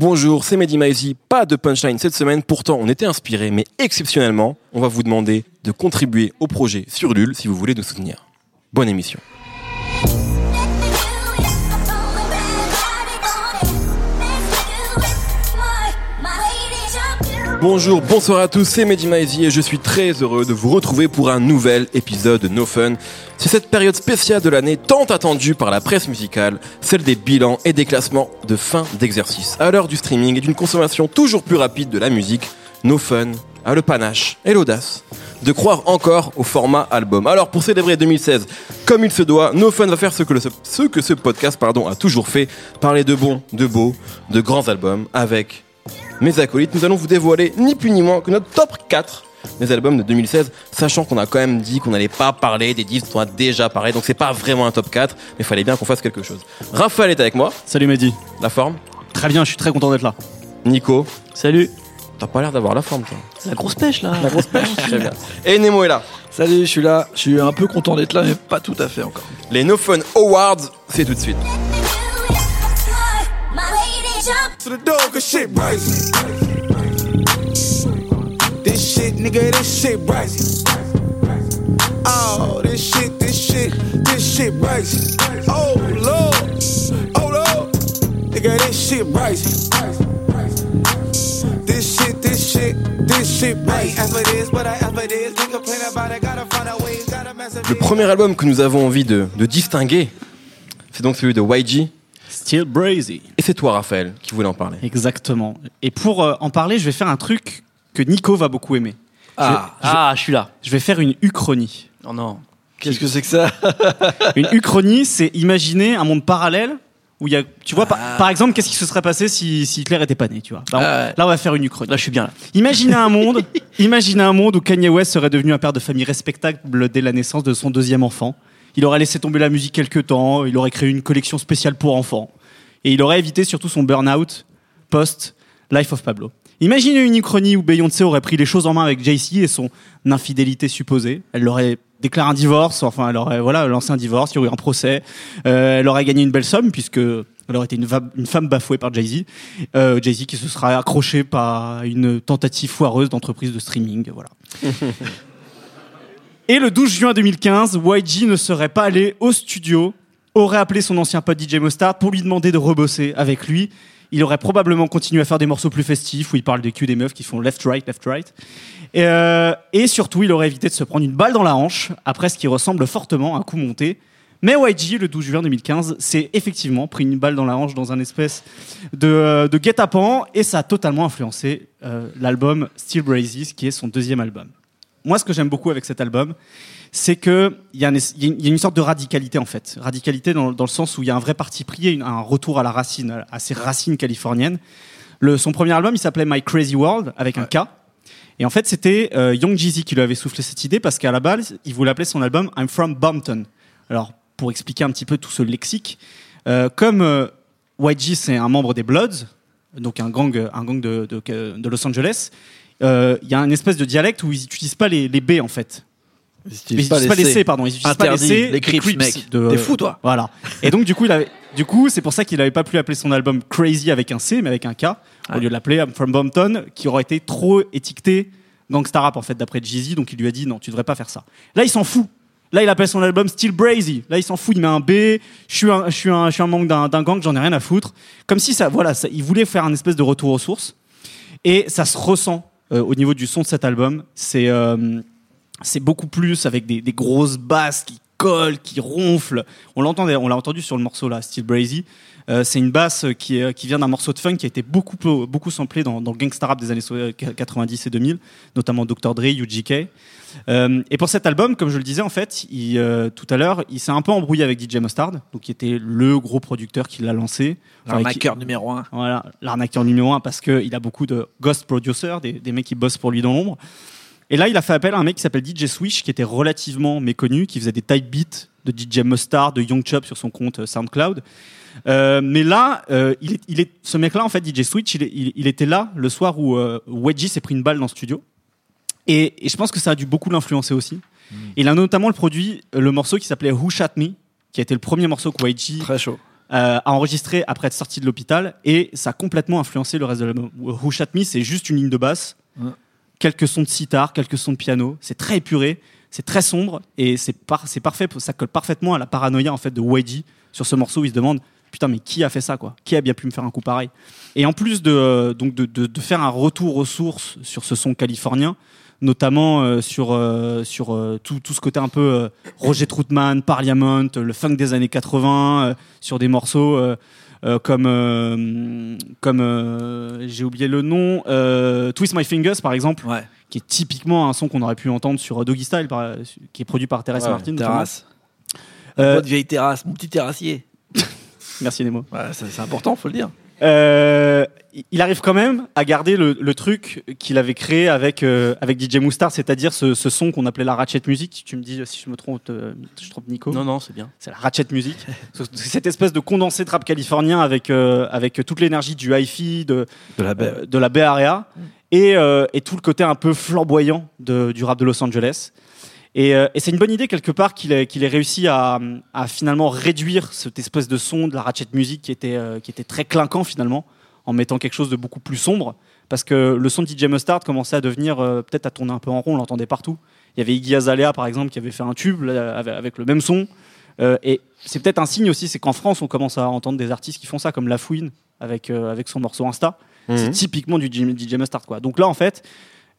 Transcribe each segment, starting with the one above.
Bonjour, c'est Mehdi Maizi. Pas de punchline cette semaine, pourtant on était inspiré, mais exceptionnellement, on va vous demander de contribuer au projet sur Lul si vous voulez nous soutenir. Bonne émission. Bonjour, bonsoir à tous, c'est Mehdi Maizi et je suis très heureux de vous retrouver pour un nouvel épisode de No Fun. C'est cette période spéciale de l'année tant attendue par la presse musicale, celle des bilans et des classements de fin d'exercice. À l'heure du streaming et d'une consommation toujours plus rapide de la musique, No Fun a le panache et l'audace de croire encore au format album. Alors pour célébrer 2016 comme il se doit, No Fun va faire ce que, le- ce que ce podcast pardon, a toujours fait, parler de bons, de beaux, de grands albums avec mes acolytes, nous allons vous dévoiler ni plus ni moins que notre top 4 des albums de 2016, sachant qu'on a quand même dit qu'on n'allait pas parler des disques dont on a déjà parlé, donc c'est pas vraiment un top 4, mais il fallait bien qu'on fasse quelque chose. Raphaël est avec moi, Salut Mehdi. la forme. Très bien, je suis très content d'être là. Nico, Salut. t'as pas l'air d'avoir la forme, toi. La grosse pêche là. La grosse pêche, très bien. Et Nemo est là. Salut, je suis là. Je suis un peu content d'être là, mais pas tout à fait encore. Les No Fun Awards, c'est tout de suite. Shit brazy. This shit, nigga, this shit brazy. Oh, this shit, this shit, this shit brazy. Oh, Lord, oh, Lord. Nigga, this shit brazy. This shit, this shit, this shit brazy. Ever this, but I ever this. We complain about it, gotta find a way, gotta mess Le premier album que nous avons envie de, de distinguer, c'est donc celui de YG. Still Brazy. Et c'est toi, Raphaël, qui voulait en parler. Exactement. Et pour euh, en parler, je vais faire un truc que Nico va beaucoup aimer. Ah, Ah, je suis là. Je vais faire une uchronie. oh non. Qu'est-ce que c'est que ça Une uchronie, c'est imaginer un monde parallèle où il y a, tu vois, par, par exemple, qu'est-ce qui se serait passé si, si Hitler était pas né, tu vois. Bah, on- Ah. Là, on va faire une uchronie. Là, je suis bien là. Imaginez un monde, imaginez un monde où Kanye West serait devenu un père de famille respectable dès la naissance de son deuxième enfant. Il aurait laissé tomber la musique quelque temps, il aurait créé une collection spéciale pour enfants. Et il aurait évité surtout son burn-out post Life of Pablo. Imaginez une uchronie où Beyoncé aurait pris les choses en main avec Jay-Z et son infidélité supposée. Elle l'aurait déclaré un divorce, enfin elle aurait voilà lancé un divorce, il y aurait eu un procès, Euh, elle aurait gagné une belle somme puisque elle aurait été une, femme bafouée par Jay-Z. Euh, Jay-Z qui se serait accroché par une tentative foireuse d'entreprise de streaming, voilà. Et le 12 juin 2015, YG ne serait pas allé au studio, aurait appelé son ancien pote DJ Mustard pour lui demander de rebosser avec lui. Il aurait probablement continué à faire des morceaux plus festifs où il parle des culs des meufs qui font left right left right. Et, euh, et surtout, il aurait évité de se prendre une balle dans la hanche après ce qui ressemble fortement à un coup monté. Mais YG, le 12 juin 2015, s'est effectivement pris une balle dans la hanche dans un espèce de, euh, guet-apens et ça a totalement influencé euh, l'album Still Brazy, qui est son deuxième album. Moi, ce que j'aime beaucoup avec cet album, c'est que il y, a y une- sorte de radicalité en fait, radicalité dans, dans le sens où il y a un vrai parti pris, et un retour à la racine, à ses racines californiennes. Le, son premier album, il s'appelait My Crazy World avec un K. Et en fait, c'était euh, Young Jeezy qui lui avait soufflé cette idée parce qu'à la base, il voulait appeler son album I'm From Bumpton. Alors, pour expliquer un petit peu tout ce lexique, euh, comme euh, YG c'est un membre des Bloods, donc un gang, un gang de, de- de Los Angeles, il y a une espèce de dialecte où ils n'utilisent pas les, les B en fait. Ils n'utilisent pas, les C, pardon. Ils utilisent pas les. C. Les Crips, mec. de- T'es fou, toi. Voilà. Et donc, du coup, il avait, du coup, c'est pour ça qu'il n'avait pas pu appeler son album Crazy avec un C, mais avec un K, au lieu de l'appeler I'm From Bumpton, qui aurait été trop étiqueté gangsta rap, en fait, d'après Jeezy. Donc, il lui a dit, non, tu devrais pas faire ça. Là, il s'en fout. Là, il appelle son album Still Brazy. Là, il s'en fout. Il met un B. Je suis un, je suis un, je suis un membre d'un, gang. J'en ai rien à foutre. Comme si ça, voilà, ça- il voulait faire un espèce de retour aux sources. Et ça se ressent euh, au niveau du son de cet album. C'est euh, c'est beaucoup plus avec des, des grosses basses qui collent, qui ronflent. On on l'a entendu sur le morceau là, Still Brazy. Euh, c'est une basse qui, est- qui vient d'un morceau de funk qui a été beaucoup beaucoup samplé dans, dans le gangsta rap des années so- 90 et 2000, notamment Dr Dre, UGK. Euh, et pour cet album, comme je le disais en fait, il, euh, tout à l'heure, il s'est un peu embrouillé avec DJ Mustard, donc qui était le gros producteur qui l'a lancé. Qui- L'arnaqueur numéro un. voilà, l'arnaqueur numéro un parce qu'il a beaucoup de ghost producers, des, des mecs qui bossent pour lui dans l'ombre. Et là, il a fait appel à un mec qui s'appelle DJ Swish, qui était relativement méconnu, qui faisait des type beats de DJ Mustard, de Young Chub sur son compte euh, SoundCloud. Euh, mais là, euh, il est, il est, ce mec-là, en fait, DJ Switch, il, est- il- il était là le soir où euh, Wedgie s'est pris une balle dans le studio. Et, et je pense que ça a dû beaucoup l'influencer aussi. Il a notamment le produit le morceau qui s'appelait Who Shot Me, qui a été le premier morceau que euh, a enregistré après être sorti de l'hôpital et ça a complètement influencé le reste de l'album. Who Shot Me, c'est juste une ligne de basse. Quelques sons de sitar, quelques sons de piano. C'est très épuré, c'est très sombre et c'est par- parfait. Ça colle parfaitement à la paranoïa en fait de YG sur ce morceau. où Il se demande putain mais qui a fait ça quoi? Qui a bien pu me faire un coup pareil? Et en plus de euh, donc de, de- de faire un retour aux sources sur ce son californien, notamment euh, sur euh, sur tout, tout ce côté un peu Roger Troutman, Parliament, le funk des années 80, euh, sur des morceaux comme euh, comme euh, j'ai oublié le nom, euh, Twist My Fingers par exemple, Ouais. qui est typiquement un son qu'on aurait pu entendre sur euh, Doggy Style, par- qui est produit par Teresa Ouais, Martin. Terrasse. Euh, Votre vieille terrasse, mon petit terrassier. merci Nemo. Ouais, c'est important, faut le dire. Euh, il arrive quand même à garder le, le truc qu'il avait créé avec euh, avec DJ Moustar, c'est-à-dire ce, ce son qu'on appelait la ratchet music. Tu me dis si je me trompe, euh, je trompe Nico. Non, non, c'est bien. C'est la ratchet music. C'est cette espèce de condensé de rap californien avec euh, avec toute l'énergie du hi-fi, de De la euh, de la Bay Area et, euh, et tout le côté un peu flamboyant de- du rap de Los Angeles. Et, euh, et c'est une bonne idée quelque part qu'il ait, réussi à, à finalement réduire cette espèce de son de la ratchet music qui était, euh, qui était très clinquant finalement en mettant quelque chose de beaucoup plus sombre parce que le son de DJ Mustard commençait à devenir euh, peut-être à tourner un peu en rond, on l'entendait partout. Il y avait Iggy Azalea par exemple qui avait fait un tube là, avec, le même son. Euh, et c'est peut-être un signe aussi, c'est qu'en France on commence à entendre des artistes qui font ça comme La Fouine avec, euh, avec son morceau Insta. C'est Mhm. typiquement du DJ, DJ Mustard quoi. Donc là en fait,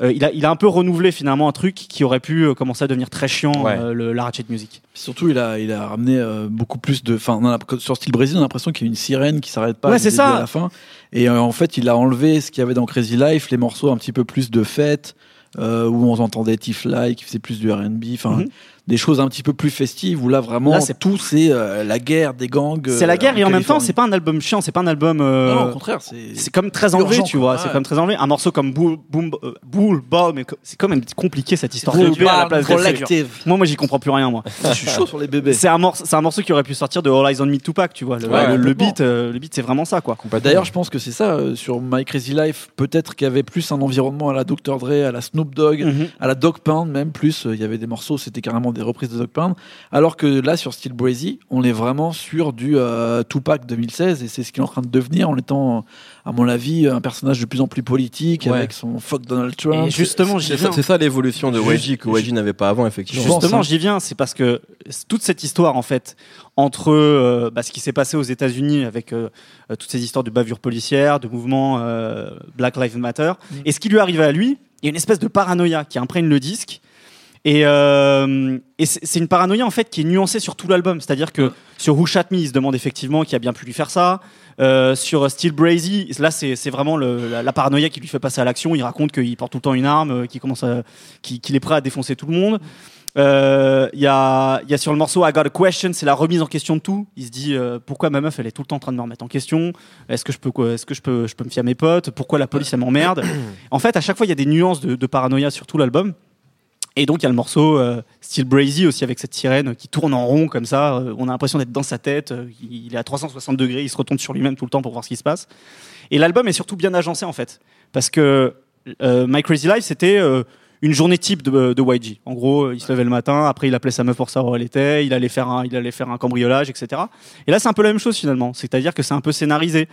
euh, il, a, il a un peu renouvelé finalement un truc qui aurait pu euh, commencer à devenir très chiant, Ouais. euh, le, la ratchet music. Surtout, il a, il a ramené euh, beaucoup plus de. Enfin, on a- sur Style Brésil, on a l'impression qu'il y a une sirène qui s'arrête pas. Ouais, du c'est début ça. À la fin. Et euh, en fait, il a enlevé ce qu'il y avait dans Crazy Life, les morceaux un petit peu plus de fête, euh, où on entendait Tifly qui faisait plus du RB, enfin, Mhm. Des choses un petit peu plus festives, où là, vraiment, Là, c'est- tout, c'est euh, la guerre des gangs. c'est la guerre et en même temps, c'est pas un album chiant, c'est pas un album. euh, Non, non, au contraire, c'est. comme très enlevé, tu vois. C'est comme très enlevé. Un morceau comme Bull, Boom, euh, Bull co- c'est quand même compliqué cette histoire Bull à la place. Collective. Moi, moi, j'y comprends plus rien, moi. Je suis chaud sur les bébés. C'est un, morceau, c'est un morceau qui aurait pu sortir de All Eyes on Me Tupac, tu vois. Le, Ouais, le- le complètement. beat, euh, le beat, c'est vraiment ça, quoi. D'ailleurs, je pense que c'est ça euh, sur My Crazy Life. Peut-être qu'il y avait plus un environnement à la Dr. Dre, à la Snoop Dogg, Mhm. à la Dog Pound même plus. euh, Il y avait des morceaux, c'était carrément des reprises de Dog Pound. Alors que là, sur Steel Brazy, on est vraiment sur du euh, Tupac 2016 et c'est ce qu'il est en train de devenir en étant, à mon avis, un personnage de plus en plus politique Ouais. avec son fuck Donald Trump. Et justement, j'y C'est viens. ça, c'est ça l'évolution de YG que YG n'avait pas avant, effectivement. Justement, j'y viens, c'est parce que toute cette histoire, en fait, entre euh, bah, ce qui s'est passé aux États-Unis avec euh, toutes ces histoires de bavures policières, de mouvements euh, Black Lives Matter, et ce qui lui est arrivé à lui, il y a une espèce de paranoïa qui imprègne le disque. Et, euh, et c'est une paranoïa en fait qui est nuancée sur tout l'album. C'est-à-dire que sur Who Shot Me, il se demande effectivement qui a bien pu lui faire ça. Euh, sur Steel Brazy, là c'est vraiment le- la, la paranoïa qui lui fait passer à l'action. Il raconte qu'il porte tout le temps une arme, euh, qu'il commence à- qu'il qu'il est prêt à défoncer tout le monde. Euh, Il y, a, il y a sur le morceau I Got a Question, c'est la remise en question de tout. Il se dit euh, pourquoi ma meuf elle est tout le temps en train de me remettre en question? Est-ce que je peux Est-ce que je peux je peux me fier à mes potes? Pourquoi la police elle m'emmerde? En fait, à chaque fois il y a des nuances de, de paranoïa sur tout l'album. Et donc il y a le morceau euh, Steel Brazy aussi avec cette sirène qui tourne en rond comme ça. Euh, on a l'impression d'être dans sa tête. Euh, il est à 360 degrés, il se retourne sur lui-même tout le temps pour voir ce qui se passe. Et l'album est surtout bien agencé en fait, parce que euh, My Crazy Life c'était une journée type de, YG. En gros, il se levait le matin, après il appelait sa meuf pour savoir où elle était, il allait faire un, il allait faire un cambriolage, etc. Et là c'est un peu la même chose finalement, c'est-à-dire que c'est un peu scénarisé.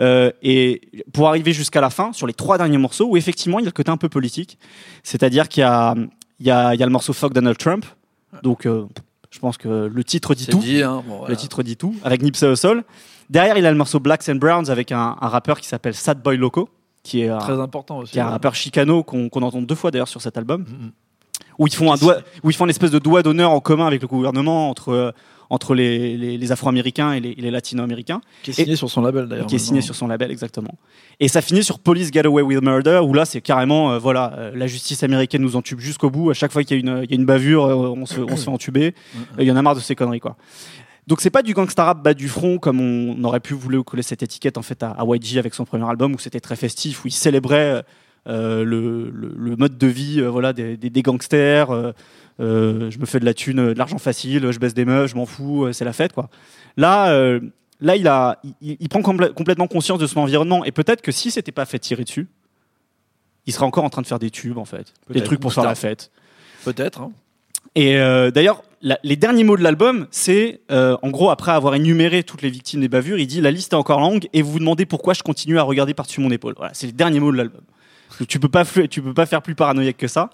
Et pour arriver jusqu'à la fin, sur les trois derniers morceaux, où effectivement il y a le côté un peu politique, c'est-à-dire qu'il y a, il y, a, il y a le morceau Fuck Donald Trump, donc euh, je pense que le titre dit tout. dit, hein, bon, voilà. Le titre dit tout, avec Nipsey Hussle. Derrière, il a le morceau Blacks and Browns avec un, un rappeur qui s'appelle Sad Boy Loco, qui est, un, Très important aussi. qui est un rappeur chicano qu'on entend deux fois d'ailleurs sur cet album, Mhm. où ils font un doigt, où ils font une espèce de doigt d'honneur en commun avec le gouvernement entre euh, entre les, les, les Afro-Américains et les, les Latino-Américains, Qui est signé sur son label d'ailleurs. qui est signé sur son label exactement. Et ça finit sur Police Get Away with Murder, où là c'est carrément euh, voilà euh, la justice américaine nous entube jusqu'au bout. À chaque fois qu'il y a une, il y a une bavure, euh, on se, on se fait entuber. Il y en a marre de ces conneries quoi. Donc c'est pas du gangsta rap bas du front comme on aurait pu vouloir coller cette étiquette en fait à, à YG avec son premier album où c'était très festif où il célébrait le, le- le mode de vie euh, voilà des, des- des gangsters. euh, euh, je me fais de la thune, euh, de l'argent facile, je baisse des meufs, je m'en fous, euh, c'est la fête quoi. Là, euh, là il a, il, il prend complè- complètement conscience de son environnement et peut-être que si c'était pas fait tirer dessus, il serait encore en train de faire des tubes en fait, des trucs pour faire la fête. Peut-être. hein. Et euh, d'ailleurs, les derniers mots de l'album, c'est euh, en gros après avoir énuméré toutes les victimes des bavures, il dit la liste est encore longue et vous vous demandez pourquoi je continue à regarder par-dessus mon épaule. Voilà, c'est les derniers mots de l'album. Tu peux pas, tu peux pas faire plus paranoïaque que ça.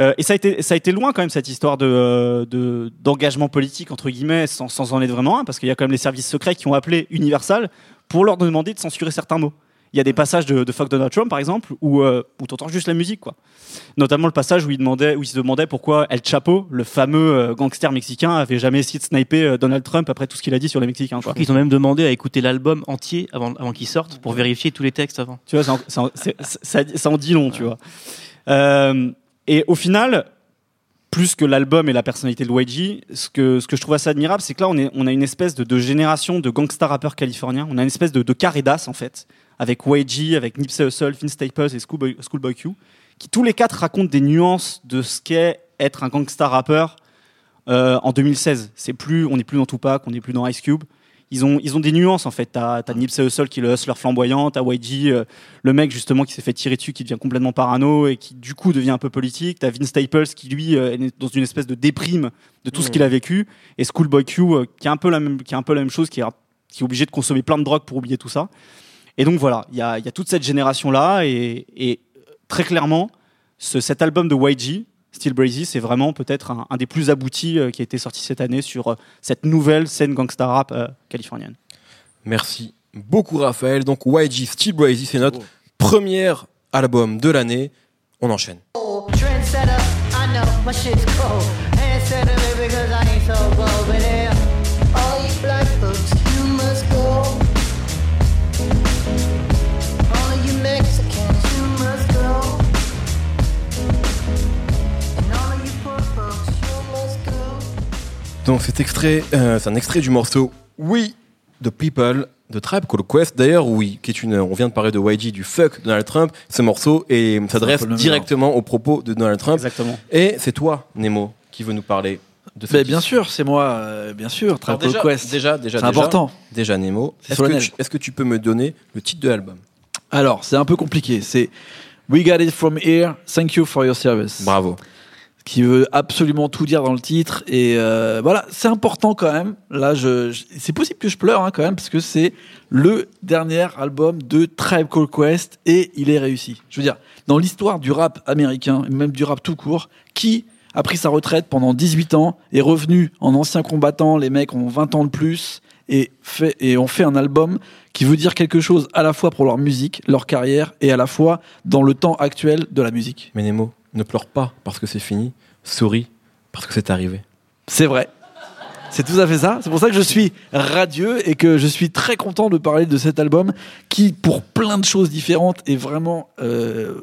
Euh, et ça a été, ça a été loin quand même cette histoire euh, de d'engagement politique entre guillemets, sans, sans en être vraiment un, parce qu'il y a quand même les services secrets qui ont appelé Universal pour leur demander de censurer certains mots. Il y a des passages de, de Fuck Donald Trump par exemple où, euh, où t'entends juste la musique quoi. Notamment le passage où il demandait, où il se demandait pourquoi El Chapo, le fameux euh, gangster mexicain, avait jamais essayé de sniper euh, Donald Trump après tout ce qu'il a dit sur les Mexicains. Quoi. Ils ont même demandé à écouter l'album entier avant, avant qu'il sorte pour vérifier tous les textes avant. Tu vois, ça, en- ça, en- c'est- ça, ça en dit long, tu vois. Euh, et au final, plus que l'album et la personnalité de YG, ce que, ce que je trouve assez admirable, c'est que là, on, est, on a une espèce de, de génération de gangsta rappeurs californiens. On a une espèce de, de carré d'as, en fait, avec YG, avec Nipsey Hussle, Vince Staples et Schoolboy, Schoolboy Q, qui tous les quatre racontent des nuances de ce qu'est être un gangsta rappeur euh, en 2016. C'est plus, on n'est plus dans Tupac, on n'est plus dans Ice Cube. Ils ont, ils ont des nuances en fait. T'as, t'as Nipsey Hussle qui est le hustler flamboyant, t'as YG, euh, le mec justement qui s'est fait tirer dessus, qui devient complètement parano et qui du coup devient un peu politique. T'as Vince Staples qui lui euh, est dans une espèce de déprime de tout ce qu'il a vécu. Et Schoolboy Q qui est un peu la même, qui est un peu la même chose, qui est, qui est obligé de consommer plein de drogue pour oublier tout ça. Et donc voilà, il y a, il y a toute cette génération là et, et très clairement, ce, cet album de YG, Still Brazy, c'est vraiment peut-être un, un des plus aboutis euh, qui a été sorti cette année sur euh, cette nouvelle scène gangsta rap euh, californienne. Merci beaucoup Raphaël. Donc YG Steel Brazy, c'est notre premier album de l'année. On enchaîne. Donc cet extrait, euh, c'est un extrait du morceau We the People de Tribe Called Quest. D'ailleurs, oui, qui est une, on vient de parler de YG du fuck Donald Trump. Ce morceau et s'adresse directement aux propos de Donald Trump. Exactement. Et c'est toi, Nemo, qui veut nous parler de ce Mais bien sûr, c'est moi, euh, bien sûr, Tribe déjà, Quest. déjà, déjà, c'est important. Déjà, Nemo, est-ce que, tu, est-ce que tu peux me donner le titre de l'album? Alors, c'est un peu compliqué. C'est We got it from here. Thank you for your service. Bravo. Qui veut absolument tout dire dans le titre. Et euh, voilà, c'est important quand même. Là, je, je- c'est possible que je pleure hein, quand même, parce que c'est le dernier album de Tribe Called Quest et il est réussi. Je veux dire, dans l'histoire du rap américain, même du rap tout court, qui a pris sa retraite pendant 18 ans, est revenu en ancien combattant, les mecs ont 20 ans de plus, et, fait, et ont fait un album qui veut dire quelque chose à la fois pour leur musique, leur carrière, et à la fois dans le temps actuel de la musique. Mais Nemo, ne pleure pas parce que c'est fini. Souris parce que c'est arrivé. C'est vrai. C'est tout à fait ça. C'est pour ça que je suis radieux et que je suis très content de parler de cet album qui, pour plein de choses différentes, est vraiment euh,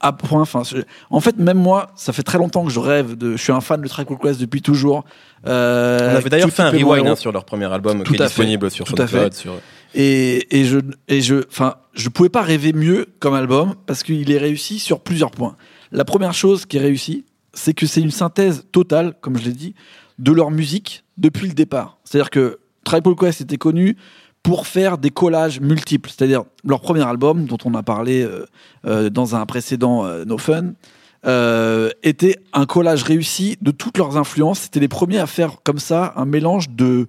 à point. Enfin, en fait, même moi, ça fait très longtemps que je rêve de. Je suis un fan de Tribe Called Quest depuis toujours. Euh, On avait d'ailleurs fait un rewind hein, sur leur premier album Tout qui est à fait. disponible sur Tout SoundCloud. Sur... Et, et je et je enfin je pouvais pas rêver mieux comme album parce qu'il est réussi sur plusieurs points. La première chose qui est réussie, c'est que c'est une synthèse totale, comme je l'ai dit, de leur musique depuis le départ. C'est-à-dire que Called Quest était connu pour faire des collages multiples. C'est-à-dire leur premier album, dont on a parlé euh, euh, dans un précédent euh, No Fun, était un collage réussi de toutes leurs influences. C'était les premiers à faire comme ça un mélange de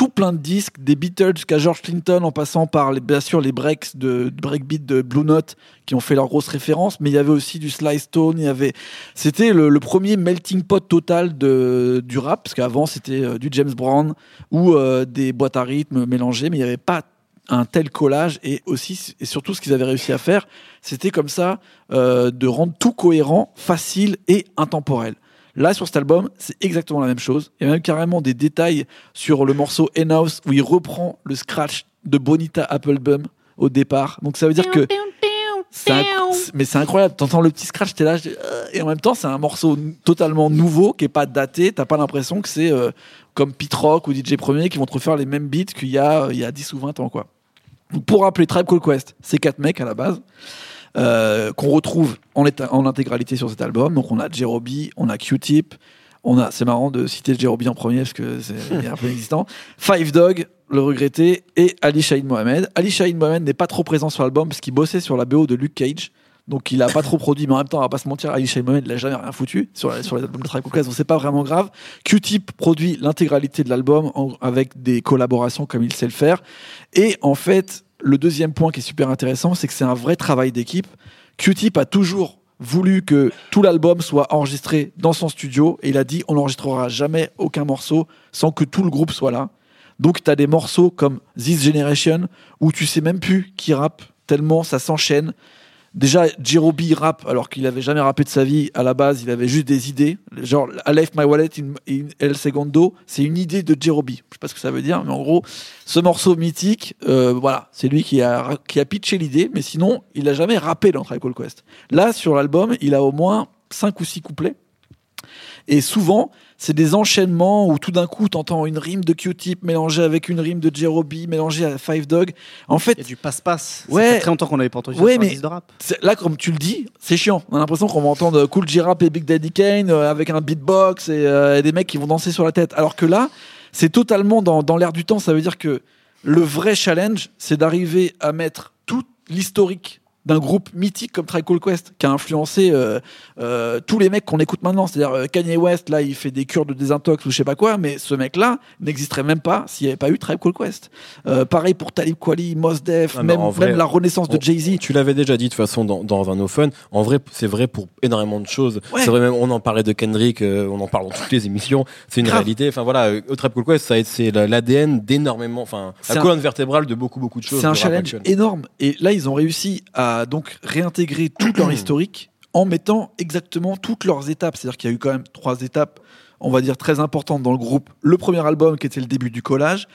tout plein de disques, des Beatles jusqu'à George Clinton, en passant par les, bien sûr les breaks de, breakbeat de Blue Note qui ont fait leurs grosses références, mais il y avait aussi du Sly Stone, il y avait, c'était le, le premier melting pot total de, du rap, parce qu'avant c'était euh, du James Brown ou euh, des boîtes à rythme mélangées, mais il n'y avait pas un tel collage et aussi et surtout ce qu'ils avaient réussi à faire, c'était comme ça euh, de rendre tout cohérent, facile et intemporel. Là, sur cet album, c'est exactement la même chose. Il y a même carrément des détails sur le morceau N-House où il reprend le scratch de Bonita Applebum au départ. Donc ça veut dire que. Mais c'est incroyable. T'entends le petit scratch, t'es là, Euh, et en même temps, c'est un morceau totalement nouveau qui est pas daté. T'as pas l'impression que c'est euh, comme Pete Rock ou DJ Premier qui vont te refaire les mêmes beats qu'il y a, euh, il y a 10 ou 20 ans, quoi. Pour rappeler Tribe Called Quest, c'est quatre mecs à la base euh, qu'on retrouve en, en intégralité sur cet album. Donc on a Jerobi, on a Q-Tip, on a, c'est marrant de citer Jerobi en premier parce que c'est un peu inexistant. Five Dog, le regretté, et Ali Shahin Mohamed. Ali Shahin Mohamed n'est pas trop présent sur l'album parce qu'il bossait sur la BO de Luke Cage. Donc il a pas trop produit, mais en même temps, on va pas se mentir, Ali Mohamed, il a jamais rien foutu sur, sur les albums de Quest, donc c'est pas vraiment grave. Q-Tip produit l'intégralité de l'album avec des collaborations comme il sait le faire. Et en fait, le deuxième point qui est super intéressant, c'est que c'est un vrai travail d'équipe. Q-Tip a toujours voulu que tout l'album soit enregistré dans son studio et il a dit on n'enregistrera jamais aucun morceau sans que tout le groupe soit là. Donc tu as des morceaux comme This Generation où tu sais même plus qui rappe tellement ça s'enchaîne. Déjà, Jerobi rappe alors qu'il avait jamais rappé de sa vie. À la base, il avait juste des idées. Genre, left my wallet in, El Segundo, c'est une idée de Jerobi. Je sais pas ce que ça veut dire, mais en gros, ce morceau mythique, euh, voilà, c'est lui qui a, pitché l'idée, mais sinon, il a jamais rappé dans Tribe Quest. Là, sur l'album, il a au moins 5 ou 6 couplets. Et souvent, c'est des enchaînements où tout d'un coup, t'entends une rime de Q-Tip mélangée avec une rime de Jerobi mélangée à Five Dog. En fait, Il y a du passe-passe. Ouais. Ça fait très longtemps qu'on n'avait pas entendu ça Ouais, un mais- de rap. là, comme tu le dis, c'est chiant. On a l'impression qu'on va entendre Cool J-Rap et Big Daddy Kane euh, avec un beatbox et, euh, et des mecs qui vont danser sur la tête. Alors que là, c'est totalement dans, dans l'air du temps. Ça veut dire que le vrai challenge, c'est d'arriver à mettre tout l'historique d'un groupe mythique comme Tribe Called Quest qui a influencé euh, euh, tous les mecs qu'on écoute maintenant. C'est-à-dire euh, Kanye West, là, il fait des cures de désintox ou je sais pas quoi, mais ce mec-là n'existerait même pas s'il n'y avait pas eu Tribe Called Quest. Pareil pour Talib Kweli, Mos Def, Ah, même, vrai, même la renaissance de Jay-Z. Tu l'avais déjà dit de toute façon dans, dans un No Fun. En vrai, c'est vrai pour énormément de choses. Ouais. C'est vrai même, on en parlait de Kendrick, on en parle dans toutes les émissions. C'est une Grave. réalité. Enfin voilà, euh, au Trap Call Quest, c'est la- l'ADN d'énormément, enfin la un- colonne vertébrale de beaucoup beaucoup de choses. C'est un challenge énorme. Et là, ils ont réussi à donc réintégrer toute leur historique en mettant exactement toutes leurs étapes. C'est-à-dire qu'il y a eu quand même trois étapes, on va dire, très importantes dans le groupe. Le premier album qui était le début du collage.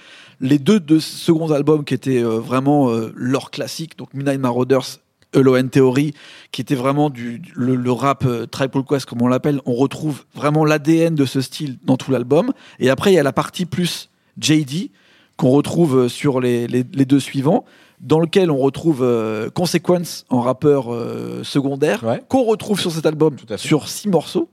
Les deux, deux seconds albums qui étaient euh, vraiment euh, leur classique, donc Midnight Marauders, Elohen Theory, qui était vraiment du, le, rap euh, Called Quest, comme on l'appelle. On retrouve vraiment l'ADN de ce style dans tout l'album. Et après, il y a la partie plus JD, qu'on retrouve sur les, les- les deux suivants, dans lequel on retrouve euh, Consequence en rappeur euh, secondaire, Ouais. qu'on retrouve sur cet album sur six morceaux.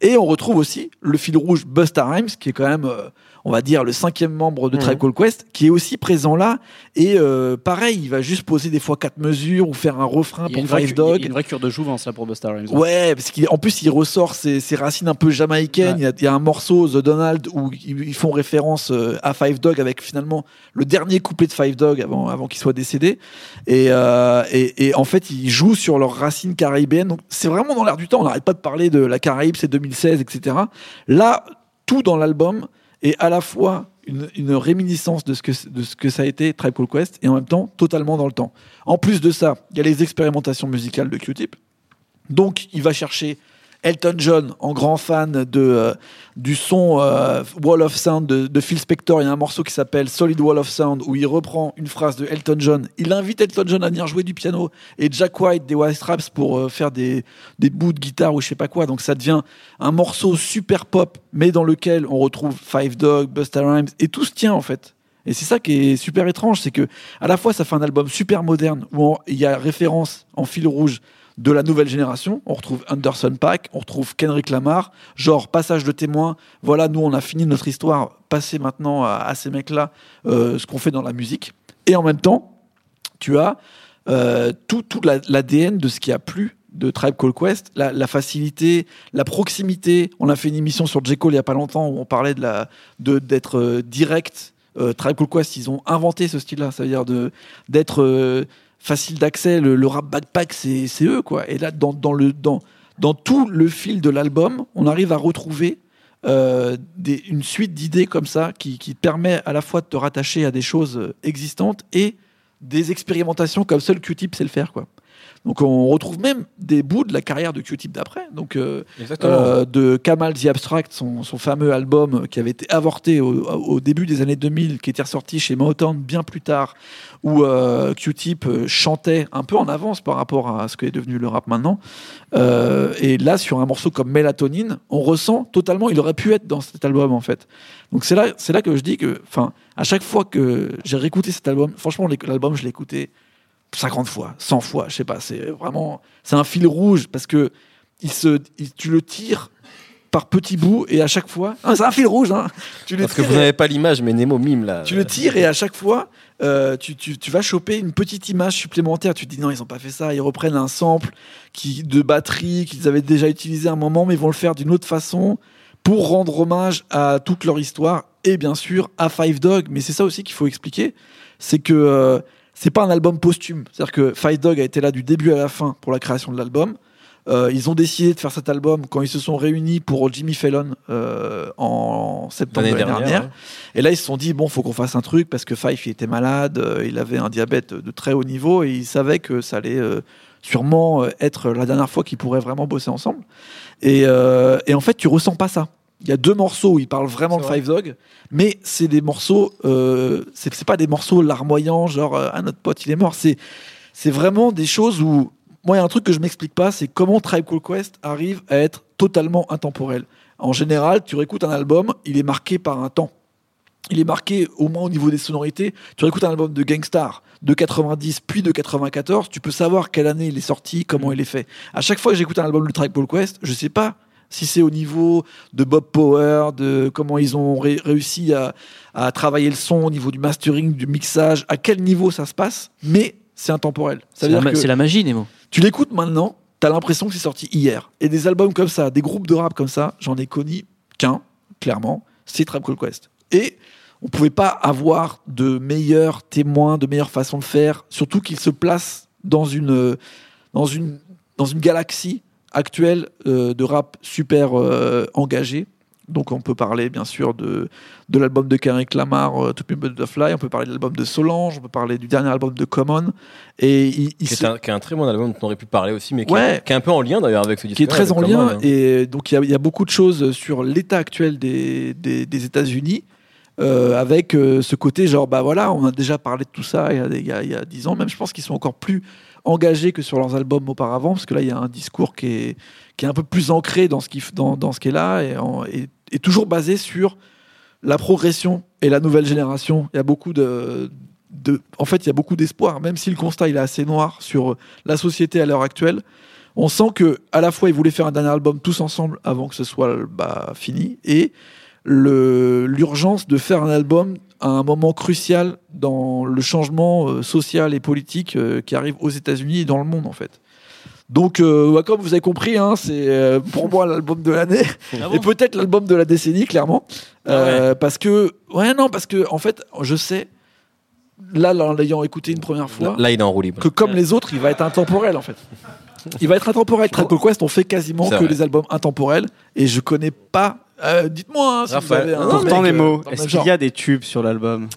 Et on retrouve aussi le fil rouge Busta Rhymes, qui est quand même, euh, on va dire, le cinquième membre de Mhm. Tribe Called Quest, qui est aussi présent là. Et euh, pareil, il va juste poser des fois quatre mesures ou faire un refrain pour Five cu- il y a Dog. une vraie cure de jouvence là pour Busta Rhymes. Ouais, parce qu'en plus, il ressort ses, ses racines un peu jamaïcaines. Ouais. Il, y a, il y a un morceau, The Donald, où ils, ils font référence euh, à Five Dog avec finalement le dernier couplet de Five Dog avant, avant qu'il soit décédé. Et, euh, et, et en fait, ils jouent sur leurs racines caribéennes. Donc, c'est vraiment dans l'air du temps. On n'arrête pas de parler de la Caraïbe, c'est 2016, etc. Là, tout dans l'album est à la fois une, une réminiscence de ce, que, de ce que ça a été Tribe Called Quest et en même temps totalement dans le temps. En plus de ça, il y a les expérimentations musicales de Q-Tip. Donc, il va chercher Elton John, en grand fan de, euh, du son euh, Wall of Sound de, Phil Spector. Il y a un morceau qui s'appelle Solid Wall of Sound où il reprend une phrase de Elton John. Il invite Elton John à venir jouer du piano et Jack White des White Straps pour euh, faire des, des bouts de guitare ou je sais pas quoi. Donc ça devient un morceau super pop, mais dans lequel on retrouve Five Dog, Busta Rhymes et tout se tient en fait. Et c'est ça qui est super étrange, c'est que à la fois ça fait un album super moderne où il y a référence en fil rouge de la nouvelle génération. On retrouve Anderson Paak, on retrouve Kendrick Lamar, genre passage de témoin. Voilà, nous on a fini notre histoire, passez maintenant à, ces mecs-là euh, ce qu'on fait dans la musique. Et en même temps, tu as euh, tout, tout la- l'ADN de ce qui a plu de Tribe Called Quest, la, facilité, la proximité. On a fait une émission sur J. Cole il y a pas longtemps où on parlait la de d'être euh, direct. Euh, Tribe Called Quest, ils ont inventé ce style-là, c'est-à-dire d'être facile d'accès. Le, rap backpack, c'est eux quoi. Et là, dans, dans le dans dans tout le fil de l'album, on arrive à retrouver euh, des- une suite d'idées comme ça qui, qui permet à la fois de te rattacher à des choses euh, existantes et des expérimentations comme seul Q-Tip sait le faire quoi. Donc on retrouve même des bouts de la carrière de Q-Tip d'après. Donc euh, euh, de Kamal The Abstract, son, son fameux album qui avait été avorté au, au début des années 2000, qui était ressorti chez Motown bien plus tard, où euh, Q-Tip euh, chantait un peu en avance par rapport à ce qu'est devenu le rap maintenant. Euh, et là, sur un morceau comme Mélatonine, on ressent totalement, il aurait pu être dans cet album en fait. Donc c'est là, c'est là que je dis que, enfin, à chaque fois que j'ai réécouté cet album, franchement, l'album, je l'ai écouté 50 fois, 100 fois, je sais pas, c'est vraiment, c'est un fil rouge parce que il se, il- tu le tires par petits bouts et à chaque fois, Ah, c'est un fil rouge. Hein. Tu le Parce que vous et- n'avez pas l'image, mais Nemo mime là. tu le tires et à chaque fois, euh, tu, tu- tu vas choper une petite image supplémentaire. Tu te dis non, ils ont pas fait ça. Ils reprennent un sample qui, de batterie qu'ils avaient déjà utilisé à un moment, mais ils vont le faire d'une autre façon pour rendre hommage à toute leur histoire et bien sûr à Five Dog. Mais c'est ça aussi qu'il faut expliquer, c'est que euh, c'est pas un album posthume. C'est-à-dire que Five Dog a été là du début à la fin pour la création de l'album. Euh, ils ont décidé de faire cet album quand ils se sont réunis pour Jimmy Fallon euh, en septembre L'année l'année dernière. dernière. ouais. Et là, ils se sont dit, bon, faut qu'on fasse un truc parce que Fife, il était malade, euh, il avait un diabète de très haut niveau et il savait que ça allait euh, sûrement euh, être la dernière fois qu'ils pourraient vraiment bosser ensemble. Et, euh, et en fait, tu ressens pas ça. Il y a deux morceaux où il parle vraiment de vrai. Five Dog, mais c'est des morceaux, euh, c'est c'est pas des morceaux larmoyants, genre euh, ah notre pote il est mort. C'est c'est vraiment des choses où moi il y a un truc que je m'explique pas, c'est comment Tribe Called Quest arrive à être totalement intemporel. En général, tu réécoutes un album, il est marqué par un temps. Il est marqué au moins au niveau des sonorités. Tu réécoutes un album de Gangstar de 90 puis de 94, tu peux savoir quelle année il est sorti, comment il est fait. À chaque fois que j'écoute un album de Tribe Called Quest, je sais pas si c'est au niveau de Bob Power, de comment ils ont ré- réussi à, à travailler le son, au niveau du mastering, du mixage, à quel niveau ça se passe, mais c'est intemporel. C'est la, la magie, Nemo. tu l'écoutes maintenant, t'as l'impression que c'est sorti hier. Et des albums comme ça, des groupes de rap comme ça, j'en ai connu qu'un, clairement, c'est Trap Call Quest. Et on pouvait pas avoir de meilleurs témoins, de meilleures façons de faire, surtout qu'ils se placent dans une, dans une, dans une galaxie actuelle euh, de rap super euh, engagé. Donc on peut parler bien sûr de, de l'album de Kendrick Lamar, euh, To Pimp a Butterfly, on peut parler de l'album de Solange, on peut parler du dernier album de Common. Et il, il Qui se- est, un, qui est un très bon album dont on aurait pu parler aussi, mais qui, Ouais. est, qui est un peu en lien d'ailleurs avec ce disque. qui est très en lien. Et donc, il y a- il y, a beaucoup de choses sur l'état actuel des, des, des États-Unis. euh, avec euh, ce côté genre bah voilà on a déjà parlé de tout ça il y a, il y a, il y a 10 ans même je pense qu'ils sont encore plus engagés que sur leurs albums auparavant parce que là il y a un discours qui est, qui est un peu plus ancré dans ce qui dans, dans ce qui est là et, en- toujours basé sur la progression et la nouvelle génération. Il y a beaucoup de, de en fait il y a beaucoup d'espoir. Même si le constat il est assez noir sur la société à l'heure actuelle on sent que à la fois ils voulaient faire un dernier album tous ensemble avant que ce soit bah, fini et l'urgence de faire un album à un moment crucial dans le changement euh, social et politique euh, qui arrive aux États-Unis et dans le monde en fait. Donc, euh, comme vous avez compris, hein, c'est euh, pour moi l'album de l'année Ah et peut-être l'album de la décennie, clairement, Euh, parce que ouais non, parce que en fait, je sais là, en l'ayant écouté une première fois, Là, il est en roue libre. que comme les autres, il va être intemporel en fait. Il va être intemporel. Called Quest, on fait quasiment que vrai. des albums intemporels et je connais pas. Euh, Dites-moi hein, si Raphaël. vous avez un. Pourtant, les euh, mots, est-ce qu'il y a des tubes sur l'album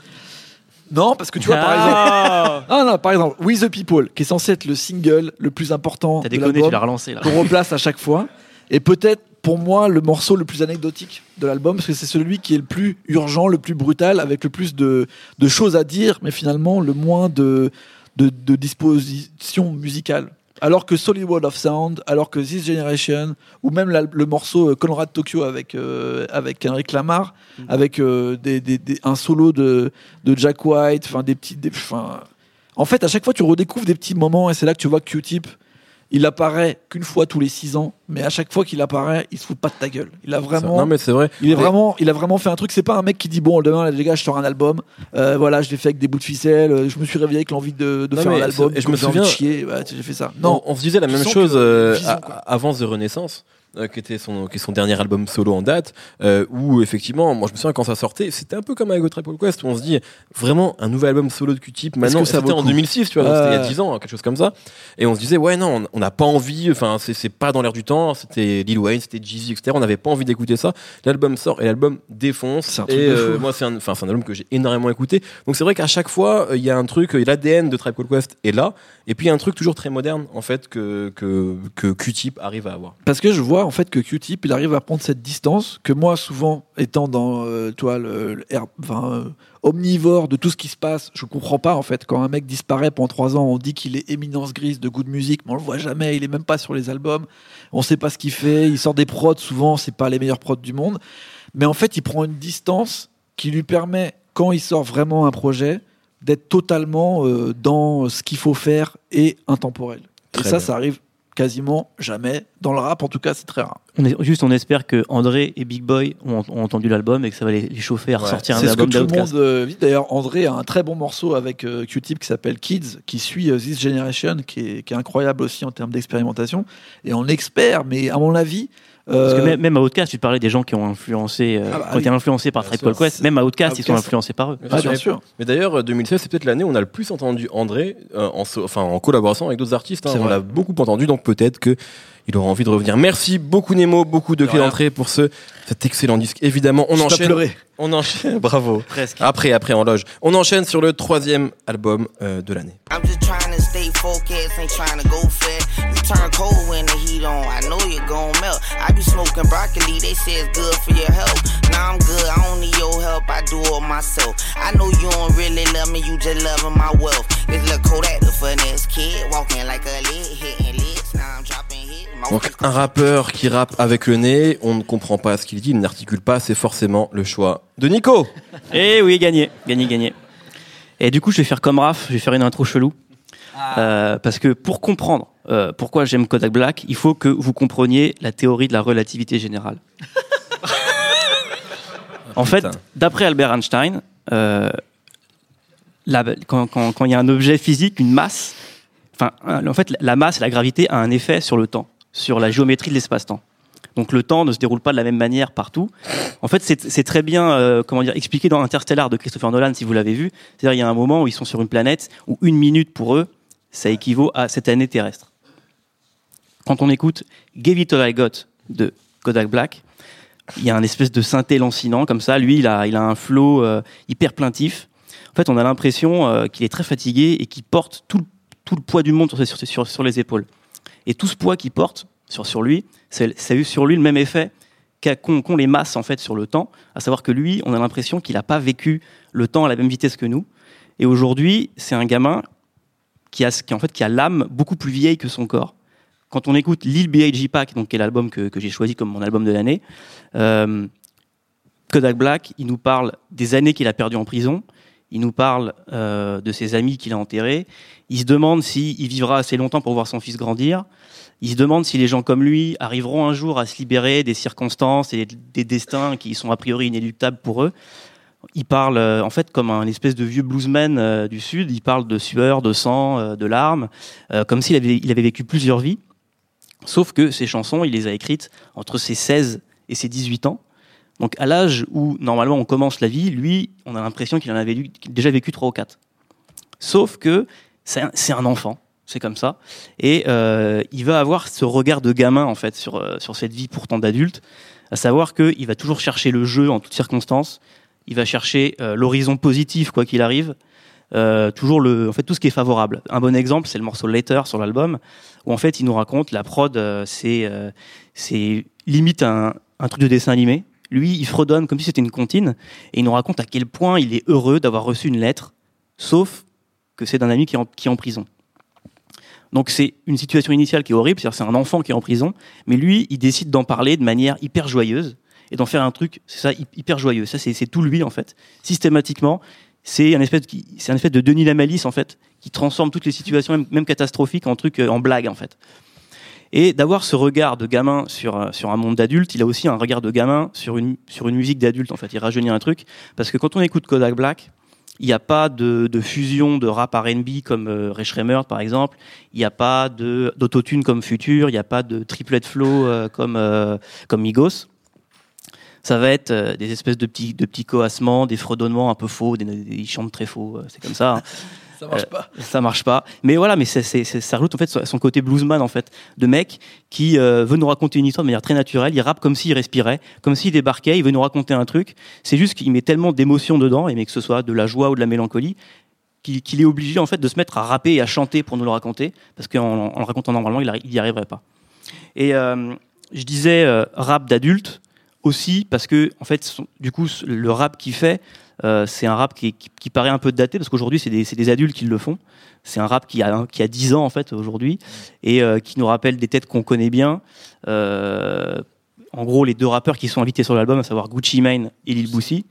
Non, parce que tu vois, par exemple. Ah Ah non, par exemple, We the People, qui est censé être le single le plus important T'as de déconné, tu l'album, l'as relancé là. qu'on replace à chaque fois, et peut-être pour moi le morceau le plus anecdotique de l'album, parce que c'est celui qui est le plus urgent, le plus brutal, avec le plus de, de choses à dire, mais finalement le moins de, de, de dispositions musicales. Alors que Solid World of Sound, alors que This Generation, ou même la- le morceau euh, Conrad Tokyo avec, euh, avec Henrik Lamar, avec euh, des, des- des- un solo de, de Jack White, enfin des petits. des- en fait, à chaque fois, tu redécouvres des petits moments, et c'est là que tu vois que Q-Tip, il apparaît qu'une fois tous les six ans, mais à chaque fois qu'il apparaît, il se fout pas de ta gueule. Il a vraiment. Non, mais c'est vrai. Il est Mais- vraiment, il a vraiment fait un truc. C'est pas un mec qui dit bon demain les gars je sors un album. Euh, voilà, je l'ai fait avec des bouts de ficelle. euh, Je me suis réveillé avec l'envie de, de Non, faire un album. et je me j'ai envie de souviens- chier. J'ai fait ça. Non, on se disait la même chose que- euh, vision, avant The Renaissance, euh, qui était son, qui est son dernier album solo en date, euh, où effectivement, moi je me souviens quand ça sortait, c'était un peu comme avec Triple Quest, où on se dit vraiment un nouvel album solo de Q-Tip. Maintenant, que ça c'était en le coup 2006, tu vois, c'était il y a Ouais. 10 ans, quelque chose comme ça. Et on se disait, ouais, non, on- n'a pas envie, enfin, c'est c'est pas dans l'air du temps, c'était Lil Wayne, c'était Jeezy, etc. On n'avait pas envie d'écouter ça. L'album sort et l'album défonce. C'est un Et euh, moi, c'est un, un album que j'ai énormément écouté. Donc c'est vrai qu'à chaque fois, il y a un truc, l'ADN de Tribe Called Quest est là. Et puis il y a un truc toujours très moderne, en fait, que, que, que Q-Tip arrive à avoir. parce que je vois en fait que Q-Tip il arrive à prendre cette distance que moi souvent étant dans euh, toi le, le euh, omnivore de tout ce qui se passe, je comprends pas en fait quand un mec disparaît pendant trois ans, on dit qu'il est éminence grise de goût de musique, mais on le voit jamais, il est même pas sur les albums, on sait pas ce qu'il fait, il sort des prods souvent, c'est pas les meilleurs prods du monde, mais en fait il prend une distance qui lui permet quand il sort vraiment un projet d'être totalement euh, dans ce qu'il faut faire et intemporel. Très et ça, bien. ça arrive quasiment jamais. Dans le rap, en tout cas, c'est très rare. On est, juste, on espère que André et Big Boy ont, ont entendu l'album et que ça va les, les chauffer à Ouais. ressortir un C'est ce que album tout le monde euh, vit. D'ailleurs, André a un très bon morceau avec euh, Q-Tip qui s'appelle Kids, qui suit euh, This Generation, qui est, qui est incroyable aussi en termes d'expérimentation. Et on espère, mais à mon avis. Parce que euh, même, même à Outcast, tu parlais des gens qui ont influencé, euh, Ah bah qui ont été oui. influencés par Bien Tribe sûr. Called Quest. Même à Outcast, ils sont influencés par eux. ah, bien sûr. Mais d'ailleurs, euh, 2016, c'est peut-être l'année où on a le plus entendu André euh, en, so- enfin, en collaboration avec d'autres artistes. hein. On l'a beaucoup entendu, donc peut-être que il aura envie de revenir. Merci beaucoup Nemo, beaucoup de, clés d'entrée pour ce cet excellent disque. Évidemment, on Je enchaîne. pleuré. On enchaîne. Bravo. Presque. Après, après en loge. On enchaîne sur le troisième album euh, de l'année. Stay focused, ain't trying to go fair. You turn cold when the heat on, I know you're gon' melt. I be smoking broccoli, they say it's good for your health. Now I'm good, I don't need your help, I do it myself. I know you don't really love me, you just loving my wealth. This little Kodak, the funniest kid, walking like a lid, hitting lids. Now I'm dropping hits. Donc un rappeur qui rappe avec le nez, on ne comprend pas ce qu'il dit, il n'articule pas, c'est forcément le choix de Nico. Et oui, gagné, gagné, gagné. Et du coup, je vais faire comme Raph, je vais faire une intro chelou. Euh, parce que pour comprendre euh, pourquoi j'aime Kodak Black, il faut que vous compreniez la théorie de la relativité générale. en fait, d'après Albert Einstein, euh, la- quand quand- quand il y a un objet physique, une masse, enfin, en fait, la masse et la gravité a un effet sur le temps, sur la géométrie de l'espace-temps. Donc le temps ne se déroule pas de la même manière partout. En fait, c'est c'est très bien euh, comment dire expliqué dans Interstellar de Christopher Nolan si vous l'avez vu. C'est-à-dire il y a un moment où ils sont sur une planète où une minute pour eux, ça équivaut à cette année terrestre. Quand on écoute Give It All I Got de Kodak Black, il y a un espèce de synthé lancinant comme ça. Lui, il a, il a un flow euh, hyper plaintif. En fait, on a l'impression euh, qu'il est très fatigué et qu'il porte tout, le- poids du monde sur, les épaules. Et tout ce poids qu'il porte sur, lui, ça a eu sur lui le même effet qu'ont les masses en fait sur le temps, à savoir que lui, on a l'impression qu'il n'a pas vécu le temps à la même vitesse que nous. Et aujourd'hui, c'est un gamin qui a, en fait, qui a l'âme beaucoup plus vieille que son corps. Quand on écoute Lil B.I.G. Pack, donc qui est l'album que, que j'ai choisi comme mon album de l'année, euh, Kodak Black, il nous parle des années qu'il a perdues en prison, il nous parle euh, de ses amis qu'il a enterrés, il se demande s'il vivra assez longtemps pour voir son fils grandir, il se demande si les gens comme lui arriveront un jour à se libérer des circonstances et des destins qui sont a priori inéluctables pour eux. Il parle euh, en fait comme un espèce de vieux bluesman euh, du Sud, il parle de sueur, de sang, euh, de larmes, comme s'il avait, il avait vécu plusieurs vies. Sauf que ces chansons, il les a écrites entre ses 16 et ses 18 ans. Donc à l'âge où normalement on commence la vie, lui, on a l'impression qu'il en avait déjà vécu trois ou quatre. Sauf que c'est un, enfant, c'est comme ça, et il va avoir ce regard de gamin en fait sur sur cette vie pourtant d'adulte, à savoir qu'il va toujours chercher le jeu en toutes circonstances, il va chercher euh, l'horizon positif quoi qu'il arrive, euh, toujours le, en fait tout ce qui est favorable. Un bon exemple, c'est le morceau Later sur l'album, où en fait il nous raconte la prod, euh, c'est c'est limite un, un truc de dessin animé. Lui, il fredonne comme si c'était une comptine, et il nous raconte à quel point il est heureux d'avoir reçu une lettre, sauf que c'est d'un ami qui est, en, qui est en prison. Donc c'est une situation initiale qui est horrible, c'est-à-dire c'est un enfant qui est en prison, mais lui, il décide d'en parler de manière hyper joyeuse et d'en faire un truc, c'est ça, hy- hyper joyeux. Ça, c'est tout lui en fait. Systématiquement, c'est un espèce, de Denis Lamalisse en fait, qui transforme toutes les situations, même, catastrophiques, en truc, euh, en blague en fait. Et d'avoir ce regard de gamin sur, euh, un monde d'adulte, il a aussi un regard de gamin sur une, musique d'adulte, en fait. Il rajeunit un truc. Parce que quand on écoute Kodak Black, il n'y a pas de, fusion de rap R&B comme euh, Ray Schremer, par exemple. Il n'y a pas d'autotune comme Future. Il n'y a pas de triplet flow euh, comme, comme Migos. Ça va être euh, des espèces de petits, de petits coassements, des fredonnements un peu faux, des, ils chantent très faux, euh, c'est comme ça. hein Ça marche Euh, pas. ça marche pas. Mais voilà, mais c'est, c'est, c'est- ça rajoute en fait son- côté bluesman en fait, de mec qui veut nous raconter une histoire de manière très naturelle. Il rappe comme s'il respirait, comme s'il débarquait. Il veut nous raconter un truc. C'est juste qu'il met tellement d'émotions dedans, et mais que ce soit de la joie ou de la mélancolie, qu'il, est obligé en fait de se mettre à rapper et à chanter pour nous le raconter, parce qu'en en le racontant normalement, il, arri- il y arriverait pas. Et euh, je disais euh, rap d'adulte aussi parce que en fait, son- du coup, le rap qu'il fait. Euh, c'est un rap qui, qui- qui paraît un peu daté parce qu'aujourd'hui c'est des, des adultes qui le font. C'est un rap qui a, qui a 10 ans en fait aujourd'hui et euh, qui nous rappelle des têtes qu'on connaît bien. Euh, en gros, les deux rappeurs qui sont invités sur l'album, à savoir Gucci Mane et Lil Boosie.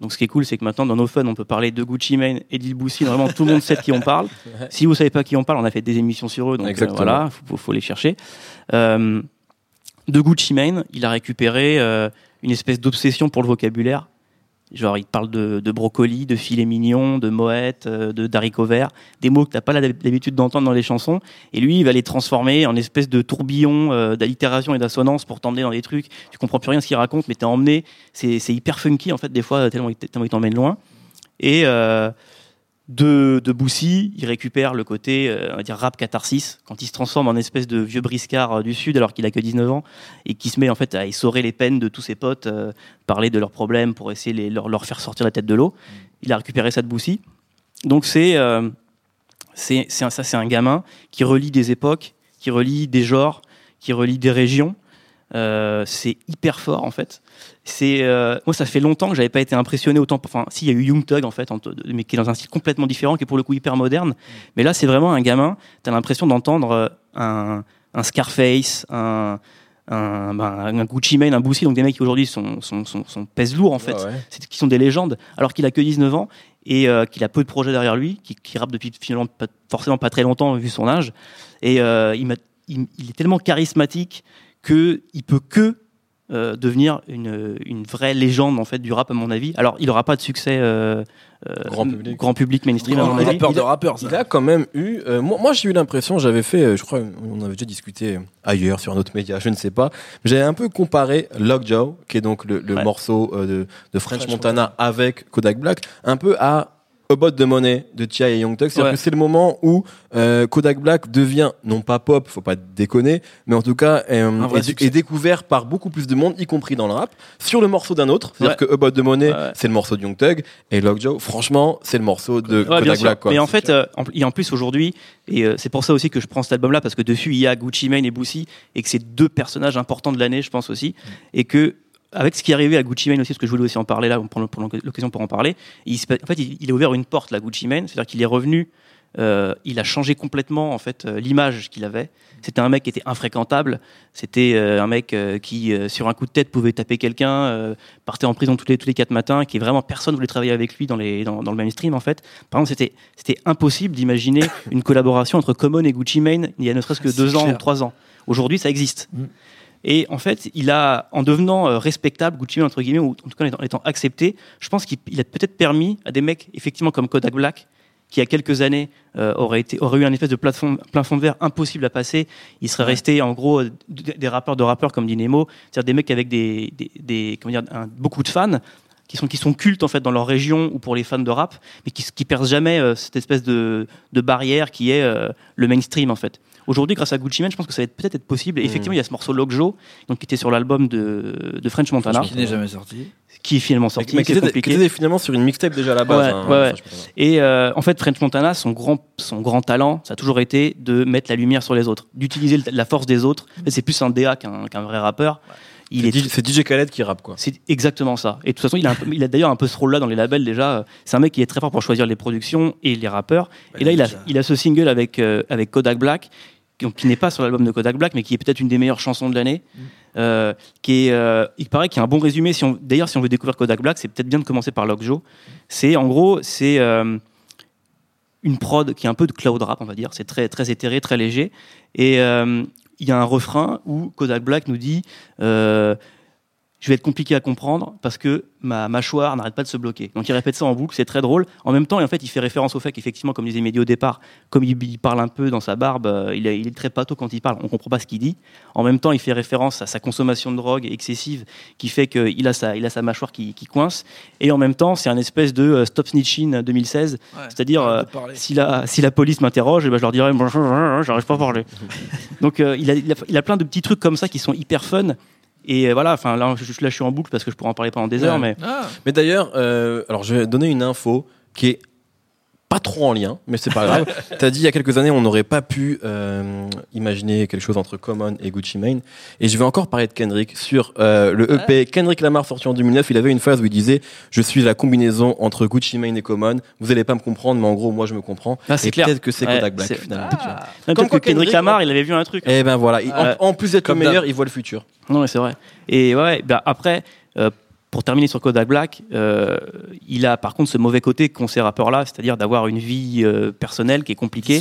Donc ce qui est cool, c'est que maintenant dans nos fun, on peut parler de Gucci Mane et d'Il Boussy. Vraiment, tout le monde sait de qui on parle. Si vous savez pas qui on parle, on a fait des émissions sur eux, donc euh, voilà, faut, faut les chercher. Euh, de Gucci Mane, il a récupéré euh, une espèce d'obsession pour le vocabulaire. Genre, il parle de, brocoli, de filet mignon, de moette, euh, de d'haricots verts, des mots que t'as pas l'habitude d'entendre dans les chansons. Et lui, il va les transformer en espèce de tourbillon euh, d'allitération et d'assonance pour t'emmener dans des trucs. Tu comprends plus rien ce qu'il raconte, mais t'es emmené. C'est hyper funky en fait des fois tellement il t'emmène loin. Et de, de Boussy, il récupère le côté, euh, on va dire, rap catharsis, quand il se transforme en espèce de vieux briscard euh, du Sud alors qu'il a que 19 ans, et qui se met en fait à essorer les peines de tous ses potes, euh, parler de leurs problèmes pour essayer de leur, faire sortir la tête de l'eau. Il a récupéré ça de Boussy. Donc c'est c'est ça, c'est un gamin qui relie des époques, qui relie des genres, qui relie des régions. C'est hyper fort en fait. C'est euh, moi ça fait longtemps que j'avais pas été impressionné autant. Enfin, si il y a eu Young Thug en fait, en- mais qui est dans un style complètement différent, qui est pour le coup hyper moderne. Mais là c'est vraiment un gamin. T'as l'impression d'entendre euh, un, un Scarface, un un, ben, un Gucci Mane, un Boussy, donc des mecs qui aujourd'hui sont, sont, sont, sont pèsent lourd en fait, Ouais, qui sont des légendes, alors qu'il a que 19 ans et euh, qu'il a peu de projets derrière lui, qui, qui rappe depuis finalement pas, forcément pas très longtemps vu son âge. Et euh, il, il est tellement charismatique que il peut que euh, devenir une, une vraie légende en fait du rap à mon avis. Alors il aura pas de succès euh, euh, Grand public. grand public mainstream à mon Il a avis. peur il de a- rappeur, ça. Il a quand même eu. euh, moi, moi, j'ai eu l'impression, j'avais fait, je crois, on avait déjà discuté ailleurs sur un autre média, je ne sais pas. J'avais un peu comparé Lockjaw, qui est donc le, le Ouais. morceau euh, de, de French, French Montana, avec Kodak Black, un peu à About de Money de Tia et Young Thug. C'est-à-dire Ouais. que c'est le moment où euh, Kodak Black devient, non pas pop, faut pas déconner, mais en tout cas, euh, est, découvert par beaucoup plus de monde, y compris dans le rap, sur le morceau d'un autre. C'est-à-dire Ouais. que About de Money, Ouais, c'est le morceau de Young Thug, et Lockjaw, franchement, c'est le morceau de Kodak. Black. Quoi. Mais en fait, euh, et en plus aujourd'hui, et euh, c'est pour ça aussi que je prends cet album-là parce que dessus il y a Gucci Mane et Boussy et que c'est deux personnages importants de l'année, je pense aussi, Mm. et que avec ce qui est arrivé à Gucci Mane aussi, parce que je voulais aussi en parler là, on prend prend l'occasion pour en parler. Il, en fait, il, il a ouvert une porte là, Gucci Mane, c'est-à-dire qu'il est revenu. euh, il a changé complètement en fait euh, l'image qu'il avait. C'était un mec qui était infréquentable. C'était euh, un mec euh, qui, sur un coup de tête, pouvait taper quelqu'un, partait en prison tous les tous les quatre matins, qui vraiment personne voulait travailler avec lui dans les dans, dans le mainstream en fait. Par exemple, c'était c'était impossible d'imaginer une collaboration entre Common et Gucci Mane il y a ne serait-ce que C'est deux ans ou trois ans. Aujourd'hui, ça existe. Mm. Et en fait, il a, en devenant euh, respectable, Gucci entre guillemets, ou en tout cas en étant, en étant accepté, je pense qu'il il a peut-être permis à des mecs, effectivement comme Kodak Black, qui il y a quelques années euh, aurait été aurait eu un espèce de plafond, plein fond de verre impossible à passer. Il serait resté en gros euh, des rappeurs de rappeurs comme dit Nemo, c'est-à-dire des mecs avec des, des, des- comment dire un- beaucoup de fans qui sont qui sont cultes en fait dans leur région ou pour les fans de rap, mais qui qui percent jamais euh, cette espèce de de barrière qui est le mainstream en fait. Aujourd'hui, grâce à Gucci Mane, je pense que ça va être peut-être être possible. Et Mm. effectivement, il y a ce morceau Lockjaw, donc qui était sur l'album de, de French Montana, Qui n'est jamais sorti. qui est finalement sorti, mais qui était, finalement sur une mixtape déjà à la base. Ouais, hein, ouais, ouais. Et euh, en fait, French Montana, son grand, son grand talent, ça a toujours été de mettre la lumière sur les autres, d'utiliser la force des autres. C'est plus un DA qu'un vrai rappeur. C'est est, DJ Khaled qui rappe quoi. c'est exactement ça. Et de toute façon, il a, un peu- il a d'ailleurs un peu ce rôle-là dans les labels déjà. C'est un mec qui est très fort pour choisir les productions et les rappeurs. et là, il a, déjà. il a ce single avec, euh, avec Kodak Black, qui, n'est pas sur l'album de Kodak Black, mais qui est peut-être une des meilleures chansons de l'année. Euh, qui est, euh, il paraît qu'il y a un bon résumé. Si d'ailleurs, si on veut découvrir Kodak Black, c'est peut-être bien de commencer par Lockjaw. C'est en gros, c'est euh, une prod qui est un peu de cloud rap, on va dire. C'est très, très éthéré, très léger. Et euh, il y a un refrain où Kodak Black nous dit euh, Je vais être compliqué à comprendre parce que ma mâchoire n'arrête pas de se bloquer. Donc il répète ça en boucle, c'est très drôle. En même temps, et en fait, il fait référence au fait qu'effectivement, comme disait Mehdi au départ, comme il, parle un peu dans sa barbe, euh, il, est- très pâteau quand il parle, on comprend pas ce qu'il dit. En même temps, il fait référence à sa consommation de drogue excessive qui fait qu'il a sa, il a sa mâchoire qui, qui coince. Et en même temps, c'est un espèce de euh, Stop Snitching 2016. C'est-à-dire, euh, si la, si la police m'interroge, eh ben, je leur dirais, j'arrive pas à parler. Donc, euh, il, a, il, a, il a plein de petits trucs comme ça qui sont hyper fun. Et euh, voilà, enfin là, je, là, je suis en boucle parce que je pourrais en parler pendant des heures, mais Ah, Mais d'ailleurs, euh, alors je vais donner une info qui est pas trop en lien, mais c'est pas grave. T'as dit il y a quelques années on n'aurait pas pu euh, imaginer quelque chose entre Common et Gucci Mane. Et je vais encore parler de Kendrick sur euh, le EP Kendrick Lamar sorti en 2009. Il avait une phase où il disait je suis la combinaison entre Gucci Mane et Common. Vous allez pas me comprendre, mais en gros moi je me comprends. Ah, c'est clair. peut-être que c'est Ouais, Kodak Black finalement. Non, Comme quoi que Kendrick Kendrick, Lamar, il avait vu un truc. Et ben voilà, Il- en, Ouais. en plus d'être le meilleur, il voit le futur. Non, mais c'est vrai. Et ouais, bah après, euh, pour terminer sur Kodak Black, euh, il a par contre ce mauvais côté qu'ont ces rappeurs-là, c'est-à-dire d'avoir une vie euh, personnelle qui est compliquée.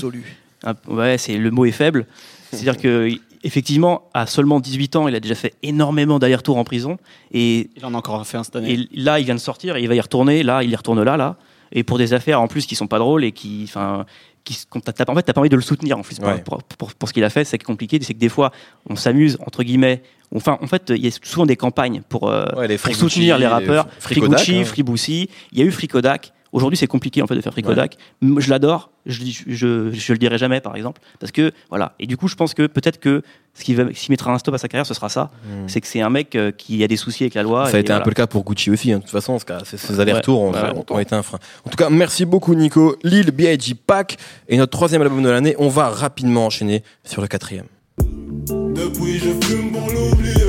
Un- ouais, c'est le mot est faible. C'est-à-dire que effectivement, à seulement 18 ans, il a déjà fait énormément d'allers-retours en prison et, Il en a encore fait un cette année. et là, il vient de sortir et il va y retourner. Là, il y retourne là, là, et pour des affaires en plus qui sont pas drôles et qui, enfin, qui, en fait, t'as pas envie de le soutenir en plus pour, Ouais. pour, pour- pour ce qu'il a fait. C'est compliqué, c'est que des fois, on s'amuse entre guillemets. Enfin, en fait, il y a souvent des campagnes pour, euh, Ouais, les pour soutenir les rappeurs. Free Free Gucci, hein. Free. Il y a eu Free Kodak. Aujourd'hui, c'est compliqué en fait de faire Free Kodak. M- Je l'adore. Je, je, je le dirai jamais, par exemple, parce que voilà. Et du coup, je pense que peut-être que ce qui, va, ce qui mettra un stop à sa carrière, ce sera ça. C'est que c'est un mec euh, qui a des soucis avec la loi. Hmm. Ça a et été un peu le cas pour Gucci aussi. hein. De toute façon, ce cas- ces, allers-retours ont, Ouais, ouais. ont- ont été un frein. En tout cas, merci beaucoup Nico. Lil B.I.G. Pack et notre troisième album de l'année. On va rapidement enchaîner sur le quatrième. Depuis je fume pour l'oublier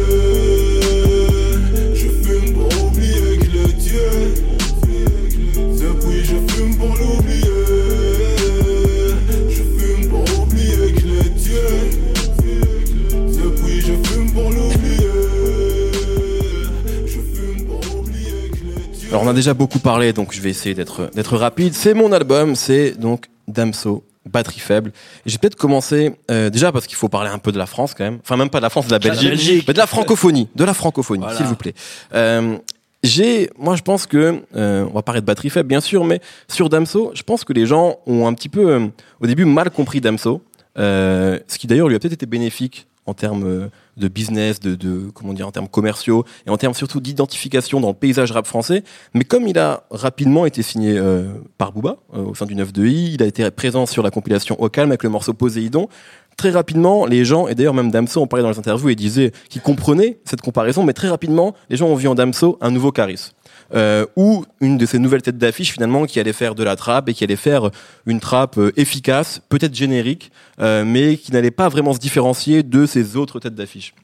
on a déjà beaucoup parlé, donc je vais essayer d'être d'être rapide. C'est mon album, c'est donc Damso, batterie faible. Et j'ai peut-être commencé euh, déjà parce qu'il faut parler un peu de la France quand même. Enfin même pas de la France, de la Belgique, Belgique. mais de la francophonie, de la francophonie, Voilà. s'il vous plaît. Euh, j'ai, moi je pense que, euh, on va parler de batterie faible bien sûr, mais sur Damso, je pense que les gens ont un petit peu, au début, mal compris Damso, euh, ce qui d'ailleurs lui a peut-être été bénéfique en termes euh, de business, de, comment dire, en termes commerciaux et en termes surtout d'identification dans le paysage rap français. Mais comme il a rapidement été signé euh, par Booba euh, au sein du 9-2i, il a été présent sur la compilation Au avec le morceau Poséidon. Très rapidement, les gens, et d'ailleurs même Damso en parlait dans les interviews et disait qu'il comprenait cette comparaison, mais très rapidement, les gens ont vu en Damso un nouveau Caris. Euh, ou une de ces nouvelles têtes d'affiche finalement qui allait faire de la trappe et qui allait faire une trappe euh, efficace, peut-être générique, euh, mais qui n'allait pas vraiment se différencier de ces autres têtes d'affiche.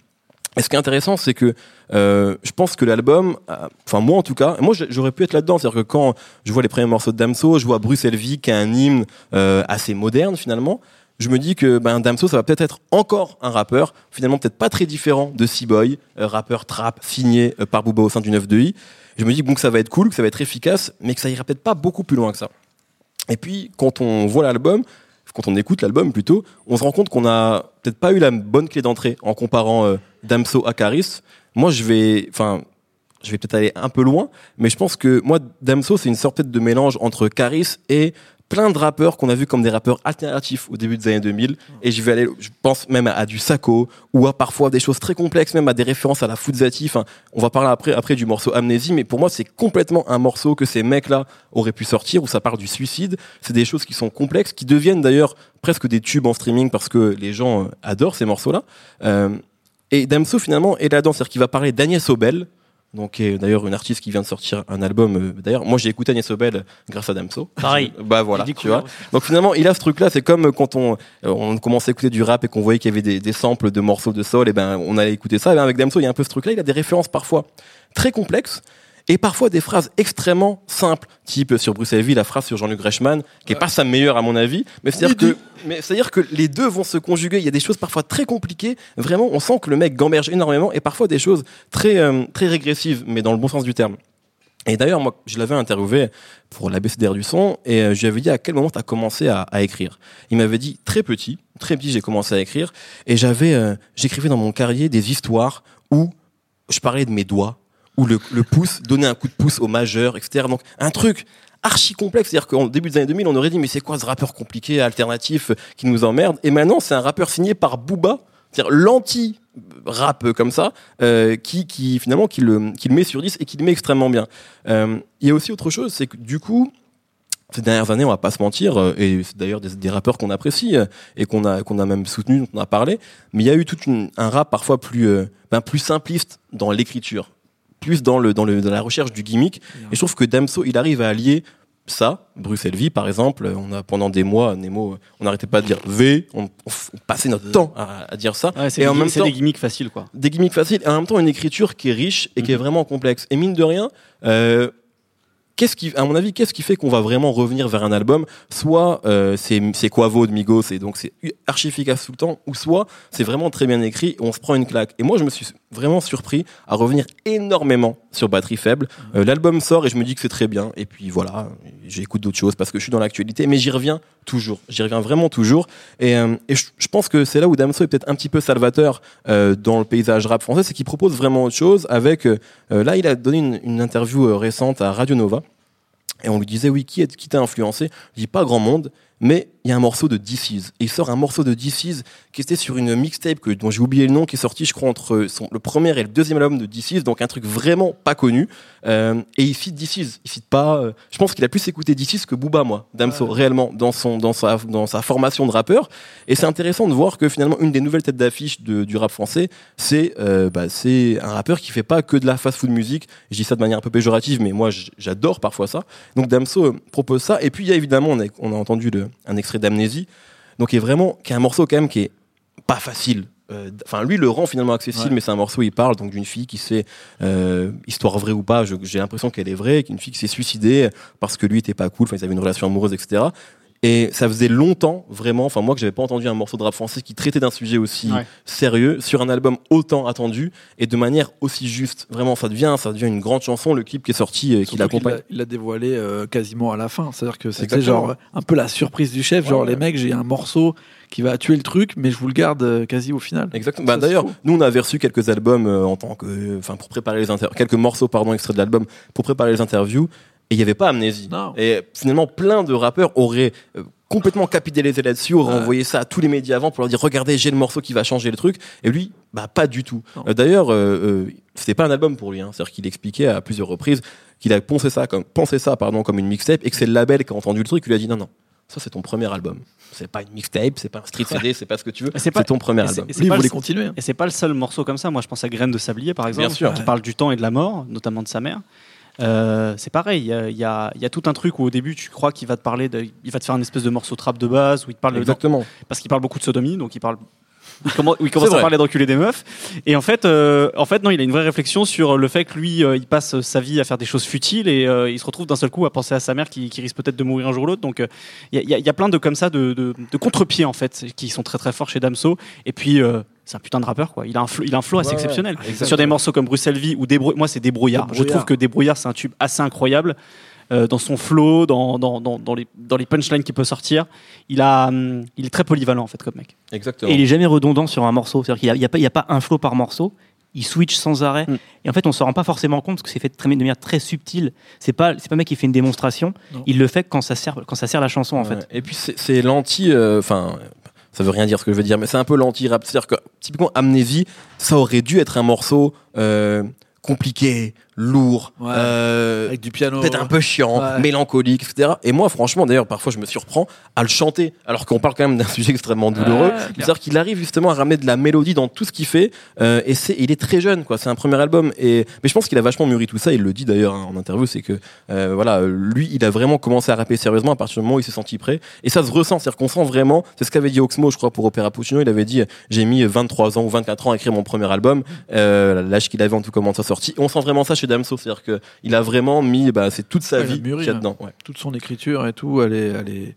Et ce qui est intéressant, c'est que je pense que l'album, enfin moi en tout cas, moi j'aurais pu être là-dedans, c'est-à-dire que quand je vois les premiers morceaux de Damso, je vois Bruxelles Vie qui est un hymne assez moderne finalement, je me dis que ben, Damso ça va peut-être être encore un rappeur, finalement peut-être pas très différent de C-Boy, rappeur trap signé par Booba au sein du 9-2i. Je me dis bon, que ça va être cool, que ça va être efficace, mais que ça ira peut-être pas beaucoup plus loin que ça. Et puis quand on voit l'album, quand on écoute l'album plutôt, on se rend compte qu'on a peut-être pas eu la bonne clé d'entrée en comparant euh, Damso à Caris. Moi, je vais, je vais peut-être aller un peu loin, mais je pense que moi, Damso, c'est une sorte de mélange entre Caris et plein de rappeurs qu'on a vus comme des rappeurs alternatifs au début des années 2000. Et je vais aller, je pense même à, du Sako ou à parfois des choses très complexes, même à des références à la Fuzzati. Enfin, on va parler après, après du morceau Amnésie, mais pour moi, c'est complètement un morceau que ces mecs-là auraient pu sortir où ça parle du suicide. C'est des choses qui sont complexes, qui deviennent d'ailleurs presque des tubes en streaming parce que les gens euh, adorent ces morceaux-là. Euh, et Damso finalement est là-dedans, c'est-à-dire qu'il va parler d'Agnès Obel, donc est d'ailleurs une artiste qui vient de sortir un album. euh, D'ailleurs, moi j'ai écouté Agnès Obel grâce à Damso. Pareil. Bah voilà, tu vois. Donc finalement, il a ce truc-là. C'est comme quand on euh, on commençait à écouter du rap et qu'on voyait qu'il y avait des, des samples de morceaux de soul. Et ben on allait écouter ça. Et ben avec Damso, il y a un peu ce truc-là. Il a des références parfois très complexes. Et parfois des phrases extrêmement simples, type sur Bruxelles la phrase sur Jean-Luc Reichmann, qui est pas sa meilleure à mon avis, mais c'est-à-dire que, mais c'est-à-dire que les deux vont se conjuguer. Il y a des choses parfois très compliquées. Vraiment, on sent que le mec gamberge énormément, et parfois des choses très euh, très régressives, mais dans le bon sens du terme. Et d'ailleurs, moi, je l'avais interviewé pour l'ABCDR du son, et euh, je lui avais dit à quel moment tu as commencé à, à écrire. Il m'avait dit très petit, très petit, j'ai commencé à écrire, et j'avais, euh, j'écrivais dans mon carrier des histoires où je parlais de mes doigts, où le, le pouce donnait un coup de pouce au majeur, etc. Donc un truc archi complexe, c'est-à-dire qu'en début des années 2000, on aurait dit mais c'est quoi ce rappeur compliqué, alternatif, qui nous emmerde? Et maintenant, c'est un rappeur signé par Booba, c'est-à-dire l'anti-rap euh, comme ça, euh, qui, qui finalement qui le, qui le met sur 10 et qui le met extrêmement bien. Euh, Il y a aussi autre chose, c'est que du coup, ces dernières années, on va pas se mentir, euh, et c'est d'ailleurs des, rappeurs qu'on apprécie euh, et qu'on a qu'on a même soutenu, dont on a parlé, mais il y a eu tout un rap parfois plus ben, plus simpliste dans l'écriture, plus dans le dans le dans la recherche du gimmick. Et je trouve que Damso, il arrive à allier ça, Bruxelles Vie par exemple, on a pendant des mois, Nemo, on n'arrêtait pas de dire V, on, on f- on passait notre temps à, à dire ça, Ouais, c'est et en même c'est temps des gimmicks faciles, quoi. des gimmicks faciles et en même temps une écriture qui est riche et qui est vraiment complexe. Et mine de rien, euh, qu'est-ce qui, à mon avis, qu'est-ce qui fait qu'on va vraiment revenir vers un album? Soit euh, c'est c'est Quavo de Migos et donc c'est archi efficace tout le temps, ou soit c'est vraiment très bien écrit on se prend une claque. Et moi, je me suis vraiment surpris à revenir énormément sur batterie faible. Euh, L'album sort et je me dis que c'est très bien. Et puis voilà, j'écoute d'autres choses parce que je suis dans l'actualité, mais j'y reviens toujours. J'y reviens vraiment toujours. Et, euh, et je, pense que c'est là où Damso est peut-être un petit peu salvateur euh, dans le paysage rap français, c'est qu'il propose vraiment autre chose. Avec là, il a donné une, interview récente à Radio Nova. Et on lui disait, oui, qui, est- qui t'a influencé? Je dis, pas grand monde, mais il y a un morceau de DC's. Et il sort un morceau de DC's qui était sur une mixtape que, dont j'ai oublié le nom, qui est sorti, je crois, entre son, le premier et le deuxième album de DC's, donc un truc vraiment pas connu. Euh, et il cite DC's. Il cite pas. euh, je pense qu'il a plus écouté DC's que Booba, moi, Damso, réellement, dans, son, dans, sa, dans sa formation de rappeur. Et c'est intéressant de voir que finalement, une des nouvelles têtes d'affiche du rap français, c'est euh, bah, un rappeur qui fait pas que de la fast-food musique. Je dis ça de manière un peu péjorative, mais moi, j'adore parfois ça. Donc Damso euh, propose ça. Et puis il y a évidemment, on a, on a entendu le- un extrait d'Amnésie, donc qui est vraiment, qui est un morceau quand même qui est pas facile. Euh, Enfin, lui le rend finalement accessible, Ouais. mais c'est un morceau où il parle donc d'une fille qui s'est, euh, histoire vraie ou pas, j'ai l'impression qu'elle est vraie, qu'une fille qui s'est suicidée parce que lui était pas cool, enfin ils avaient une relation amoureuse, etc. Et ça faisait longtemps, vraiment, enfin moi que j'avais pas entendu un morceau de rap français qui traitait d'un sujet aussi Ouais. sérieux sur un album autant attendu et de manière aussi juste. Vraiment, ça devient, ça devient une grande chanson. Le clip qui est sorti et qui l'accompagne. l'a- Il l'a dévoilé euh, quasiment à la fin. C'est-à-dire que c'était genre un peu la surprise du chef. Ouais, genre ouais. les mecs, j'ai un morceau qui va tuer le truc, mais je vous le garde euh, quasi au final. Exactement. Bah, D'ailleurs, nous on avait reçu quelques albums euh, en tant que, enfin pour préparer les interviews, quelques morceaux pardon extraits de l'album pour préparer les interviews et il y avait pas Amnésie. Non. Et finalement, plein de rappeurs auraient euh, complètement capitalisé là-dessus, auraient Ouais. envoyé ça à tous les médias avant pour leur dire regardez, j'ai le morceau qui va changer le truc. Et lui, bah pas du tout. Euh, D'ailleurs, euh, euh, c'était pas un album pour lui. Hein. C'est-à-dire qu'il expliquait à plusieurs reprises qu'il a pensé ça comme pensé ça pardon comme une mixtape et que c'est le label qui a entendu le truc qui lui a dit non non. Ça, c'est ton premier album. C'est pas une mixtape, c'est pas un street CD, c'est pas ce que tu veux. C'est ton premier album. et Lui, il pas voulait le- continuer. hein. Et c'est pas le seul morceau comme ça. Moi, je pense à Graines de Sablier, par exemple, Bien sûr. qui parle du temps et de la mort, notamment de sa mère. Euh, c'est pareil, il y a, y y tout un truc où au début tu crois qu'il va te parler, de, il va te faire une espèce de morceau trap de base où il te parle de, Exactement. parce qu'il parle beaucoup de sodomie, donc il parle. Il commence, il commence C'est à vrai. parler d'enculer des meufs. Et en fait, euh, en fait, non, il a une vraie réflexion sur le fait que lui, euh, il passe sa vie à faire des choses futiles et euh, il se retrouve d'un seul coup à penser à sa mère qui, qui risque peut-être de mourir un jour ou l'autre. Donc, il y, a- y plein de comme ça de, de, de contre-pieds en fait qui sont très très forts chez Damso. Et puis, c'est un putain de rappeur quoi. Il a un flow, il a un flow assez Ouais, exceptionnel. Exactement. Sur des morceaux comme Bruxelles Vie ou Débrou- moi c'est Débrouillard. Je trouve que Débrouillard c'est un tube assez incroyable. euh, dans son flow, dans, dans, dans, dans les, dans les punchlines qu'il peut sortir, il, a, hum, il est très polyvalent en fait comme mec. Exactement. Et il est jamais redondant sur un morceau. C'est-à-dire qu'il n'y a, y a pas- il y a pas un flow par morceau. Il switch sans arrêt. Mm. Et en fait, on se rend pas forcément compte parce que c'est fait de très- de manière très subtile. C'est pas, c'est pas un mec qui fait une démonstration. Non. Il le fait quand ça sert, quand ça sert la chanson, en Ouais. fait. Et puis c'est c'est l'anti, euh, enfin, ça veut rien dire ce que je veux dire, mais c'est un peu l'anti-rap. C'est-à-dire que typiquement Amnésie, ça aurait dû être un morceau euh, compliqué, lourd, Ouais. euh, Avec du piano. peut-être un peu chiant, Ouais. mélancolique, etc. Et moi, franchement, d'ailleurs, parfois, je me surprends à le chanter, alors qu'on parle quand même d'un sujet extrêmement douloureux. Ouais. C'est-à-dire qu'il arrive justement à ramener de la mélodie dans tout ce qu'il fait, euh, et c'est, il est très jeune, quoi. C'est un premier album, et mais je pense qu'il a vachement mûri tout ça. Il le dit d'ailleurs hein, en interview, c'est que euh, voilà, lui, il a vraiment commencé à rapper sérieusement à partir du moment où il s'est senti prêt, et ça se ressent. C'est-à-dire qu'on sent vraiment. C'est ce qu'avait dit Oxmo, je crois, pour Opéra Puccino. Il avait dit, j'ai mis 23 ans ou 24 ans à écrire mon premier album, euh, l'âge qu'il avait en tout cas sortie. Et on sent vraiment ça chez Damso, c'est-à-dire que il a vraiment mis, bah, c'est toute sa Ouais, vie mûri, qu'il y a ouais. dedans. Ouais. toute son écriture et tout, elle est, elle est,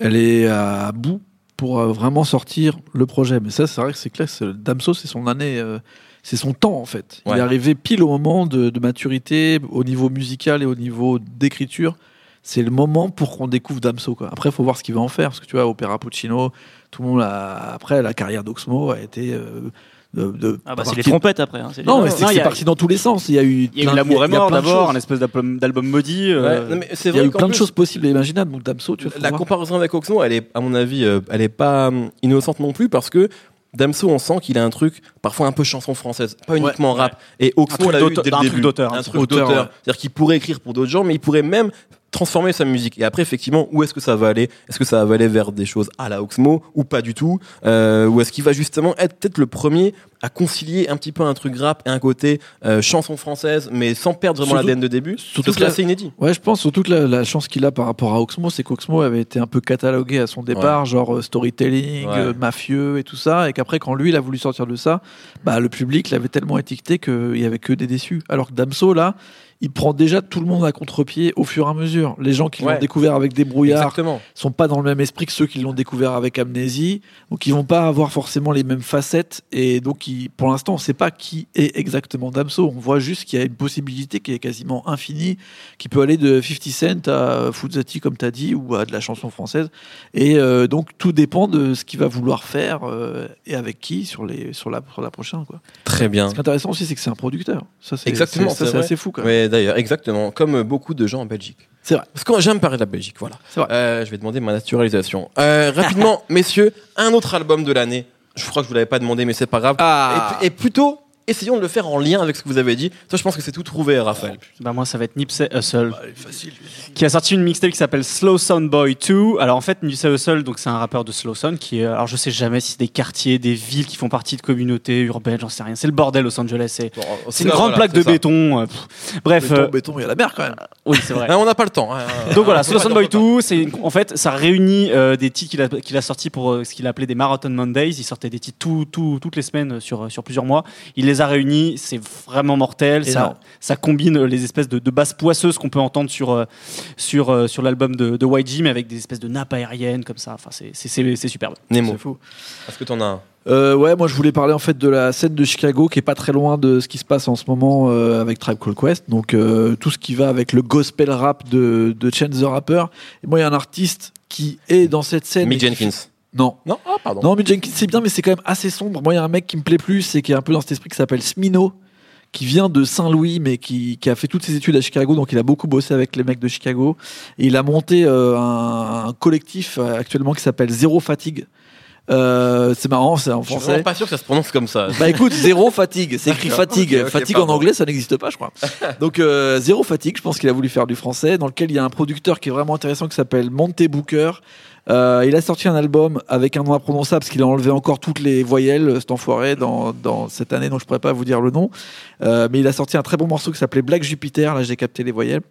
elle est à bout pour euh, vraiment sortir le projet. Mais ça, c'est vrai que c'est clair. c'est- Damso, c'est son année, euh, c'est son temps en fait. Il est arrivé pile au moment de, de maturité, au niveau musical et au niveau d'écriture. C'est le moment pour qu'on découvre Damso. Quoi. Après, il faut voir ce qu'il va en faire. Parce que tu vois, Opéra Puccino, tout le monde a. Après, la carrière d'Oxmo a été. euh, de, de- Ah bah, c'est les trompettes après. hein, c'est- Non, mais c'est parti dans tous les sens. Il y a eu. L'amour est mort d'abord, choses. un espèce d'album maudit. euh, Ouais, Il y a eu plein de choses possibles et imaginables. Donc Damso, tu La voir. comparaison avec Oxmo, elle est, à mon avis, euh, elle est pas hum, innocente non plus parce que Damso, on sent qu'il a un truc parfois un peu chanson française, pas uniquement rap. Et Oxmo l'a eu d'auteur- dès le un début. truc d'auteur, un truc ouais. C'est-à-dire qu'il pourrait écrire pour d'autres gens, mais il pourrait même transformer sa musique. Et après, effectivement, où est-ce que ça va aller? Est-ce que ça va aller vers des choses à la Oxmo ou pas du tout? Euh, Ou est-ce qu'il va justement être peut-être le premier à concilier un petit peu un truc rap et un côté euh, chanson française, mais sans perdre vraiment l'ADN de début? surtout C'est que là- assez inédit. Ouais, je pense surtout que la, la chance qu'il a par rapport à Oxmo, c'est qu'Oxmo avait été un peu catalogué à son départ, genre euh, storytelling, Ouais. mafieux et tout ça, et qu'après, quand lui, il a voulu sortir de ça, bah, le public l'avait tellement étiqueté qu'il y avait que des déçus. Alors que Damso, là, il prend déjà tout le monde à contre-pied au fur et à mesure. Les gens qui Ouais. l'ont découvert avec des brouillards Exactement. sont pas dans le même esprit que ceux qui l'ont découvert avec Amnésie, donc ils vont pas avoir forcément les mêmes facettes et donc ils- pour l'instant on sait pas qui est exactement Damso. On voit juste qu'il y a une possibilité qui est quasiment infinie, qui peut aller de 50 Cent à Fuzati comme tu as dit ou à de la chanson française et euh, donc tout dépend de ce qu'il va vouloir faire euh, et avec qui sur les sur la sur la prochaine quoi. Très bien. Ce qui est intéressant aussi c'est que c'est un producteur. Ça c'est Exactement, c'est- ça, c'est assez fou quand même. D'ailleurs, exactement. Comme beaucoup de gens en Belgique. C'est vrai. Parce que j'aime parler de la Belgique, voilà. C'est vrai. Euh, je vais demander ma naturalisation. Euh, rapidement, messieurs, un autre album de l'année. Je crois que je vous l'avais pas demandé, mais c'est pas grave. Ah. Et, et plutôt, essayons de le faire en lien avec ce que vous avez dit. Toi, je pense que c'est tout trouvé, Raphaël. Bah moi ça va être Nipsey Hussle facile. qui a sorti une mixtape qui s'appelle Slow Sound Boy 2. Alors en fait Nipsey Hussle donc c'est un rappeur de Slow Sound qui est alors je sais jamais si c'est des quartiers, des villes qui font partie de communautés urbaines, j'en sais rien. C'est le bordel Los Angeles, c'est une grande voilà, plaque de ça. béton. euh. Bref, Béton, euh, béton, il y a la mer quand même. oui c'est vrai. Ah, on n'a pas le temps. hein. Donc voilà, Slow Sound Boy dire, on peut 2, c'est en fait ça réunit euh, des titres qu'il a, qu'il a sortis pour euh, ce qu'il appelait des Marathon Mondays. Il sortait des titres tout, tout- toutes les semaines sur, sur plusieurs mois. Il les a réunis, c'est vraiment mortel. Ça, ça combine les espèces de, de basses poisseuses qu'on peut entendre sur, euh, sur, euh, sur l'album de, de YG, mais avec des espèces de nappes aériennes comme ça. Enfin, c'est- c'est c'est- c'est superbe. Nemo, C'est fou. est-ce que t'en as un? Euh, ouais, moi je voulais parler en fait de la scène de Chicago qui est pas très loin de ce qui se passe en ce moment euh, avec Tribe Called Quest. Donc euh, tout ce qui va avec le gospel rap de, de Chance the Rapper. Et moi il y a un artiste qui est dans cette scène. Mick qui- Jenkins. Non. Non? Ah, pardon. Non, Mick Jenkins c'est bien, mais c'est quand même assez sombre. Moi il y a un mec qui me plaît plus et qui est un peu dans cet esprit qui s'appelle Smino qui vient de Saint-Louis mais qui, qui a fait toutes ses études à Chicago donc il a beaucoup bossé avec les mecs de Chicago et il a monté euh, un, un collectif euh, actuellement qui s'appelle Zéro Fatigue Euh, c'est marrant c'est en Je suis français pas sûr que ça se prononce comme ça. bah écoute, zéro fatigue. C'est écrit fatigue. Fatigue pardon. en anglais, ça n'existe pas, je crois. Donc euh, zéro fatigue. Je pense qu'il a voulu faire du français, dans lequel il y a un producteur qui est vraiment intéressant qui s'appelle Monte Booker. Euh, il a sorti un album avec un nom imprononçable parce qu'il a enlevé encore toutes les voyelles, cet enfoiré, dans, dans cette année, donc je pourrais pas vous dire le nom. Euh, mais il a sorti un très bon morceau qui s'appelait Black Jupiter. Là, j'ai capté les voyelles.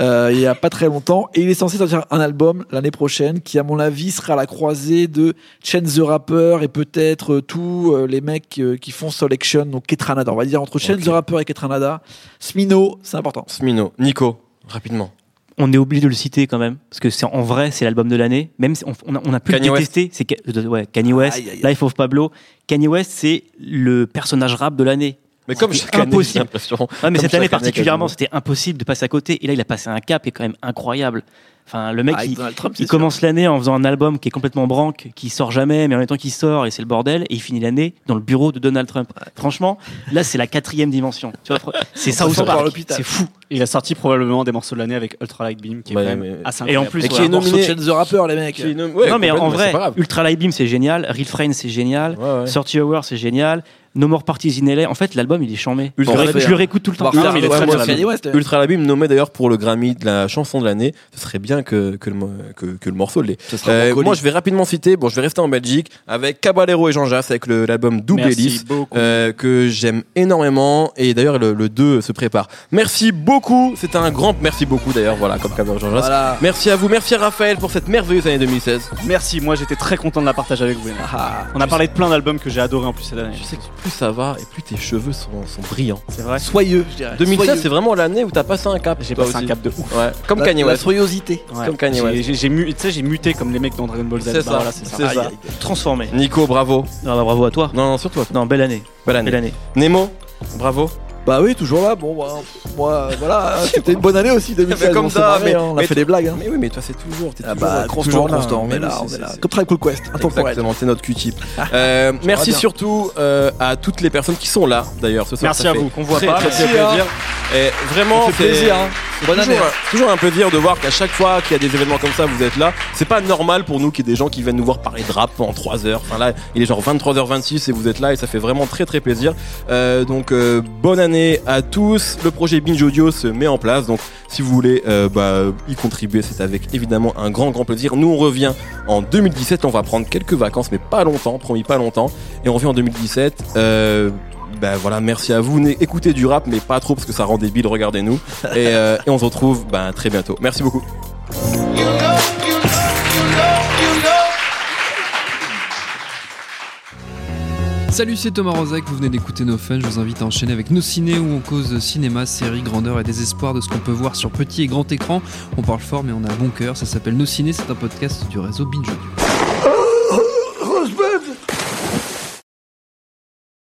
Euh, il y a pas très longtemps. Et il est censé sortir un album l'année prochaine qui, à mon avis, sera à la croisée de Chance the Rapper et peut-être euh, tous euh, les mecs euh, qui font Selection, donc Ketranada. On va dire entre Chance Ok. the Rapper et Ketranada. Smino, c'est important. Smino. Nico, rapidement. On est obligé de le citer quand même, parce que c'est en vrai, c'est l'album de l'année. Même si on, on a, on a pu Kanye le détester, c'est ouais, Kanye West, Aïe, aïe, aïe. Life of Pablo. Kanye West, c'est le personnage rap de l'année. Mais comme chaque année, j'ai impossible. l'impression. Ouais, mais Comme cette année année, particulièrement, c'était impossible de passer à côté. Et là, il a passé un cap qui est quand même incroyable. Enfin, le mec, Ah, il, Trump, commence l'année en faisant un album qui est complètement branque, qui sort jamais, mais en même temps qui sort et c'est le bordel. Et il finit l'année dans le bureau de Donald Trump. Franchement, là, c'est la quatrième dimension. Tu vois, c'est ça où. C'est fou. Il a sorti probablement des morceaux de l'année avec Ultra Light Beam, qui est Ouais, quand même mais- assez Et en plus, Et qui voilà. est nominé. The Rapper, les mecs. Non, mais en vrai. Ultra Light Beam, c'est génial. Real Friends, c'est génial. 30 Hours, c'est génial. No More Parties in LA. En fait, l'album, il est chambé. Je, Ultra le je réécoute tout le temps. West. Ultra Labim nommé d'ailleurs pour le Grammy de la chanson de l'année. Ce serait bien que, que, le, que, que le morceau l'ait. Euh, moi, je vais rapidement citer. Bon, je vais rester en Belgique avec Caballero et Jean Jass avec l'album Double Merci Hélice. beaucoup. euh, que j'aime énormément et d'ailleurs le, le 2 se prépare. Merci beaucoup, c'était un grand merci beaucoup d'ailleurs, voilà, comme Caballero et Jean Jass. Voilà. Merci à vous, merci à Raphaël pour cette merveilleuse année 2016. Merci, moi j'étais très content de la partager avec vous. Ah, On a parlé de plein d'albums que j'ai adoré en plus cette année. Je sais que plus ça va et plus tes cheveux sont, sont brillants. C'est vrai. soyeux, je dirais. 2016 Soyeux. c'est vraiment l'année où t'as passé un cap. J'ai toi passé un aussi. cap de ouf. Ouais, comme La- Kanye La West. soyosité. Ouais. Comme Kanye West. J'ai j'ai mu- tu sais, j'ai muté comme les mecs dans Dragon Ball Z. C'est Bah ça, voilà, c'est ça. ça. Transformé. Nico, bravo. Non, bah, bravo à toi. Non, non, surtout. Non, belle année. Belle année. Belle année. Nemo, bravo. Bah oui, toujours là. Bon, bah, moi, voilà, c'était une bonne année aussi 2016. comme ça, marré, mais- hein, on a mais fait des blagues. Hein. Mais oui, mais toi c'est toujours. T'es Ah toujours, bah, constant, toujours là. constant, on Mais est là, on c'est- est là. Comme Tribe Quest, intemporel. Exactement, c'est notre Q-tip. Euh, merci bien. surtout euh, à toutes les personnes qui sont là, d'ailleurs, ce soir. Merci ça à vous, qu'on voit très, pas. Très, hein. plaisir. Et vraiment, c'est- plaisir. Hein. c'est Bonne toujours, année. un- toujours un plaisir de voir qu'à chaque fois qu'il y a des événements comme ça, vous êtes là. C'est pas normal pour nous qu'il y ait des gens qui viennent nous voir parler de rap en 3 heures. Enfin là, il est genre 23h26 et vous êtes là et ça fait vraiment très très plaisir. Euh, donc bonne année à tous. Le projet Binge Audio se met en place. Donc si vous voulez euh, bah, y contribuer, c'est avec évidemment un grand grand plaisir. Nous on revient en 2017. On va prendre quelques vacances, mais pas longtemps, promis pas longtemps. Et on revient en 2017. Euh, ben voilà, merci à vous. Écoutez du rap, mais pas trop parce que ça rend débile. Regardez-nous. Et, euh, et on se retrouve ben, très bientôt. Merci beaucoup. Salut, c'est Thomas Rozek, vous venez d'écouter nos fun. Je vous invite à enchaîner avec nos ciné où on cause cinéma, série, grandeur et désespoir de ce qu'on peut voir sur petit et grand écran. On parle fort, mais on a bon cœur. Ça s'appelle Nos ciné, c'est un podcast du réseau Binge!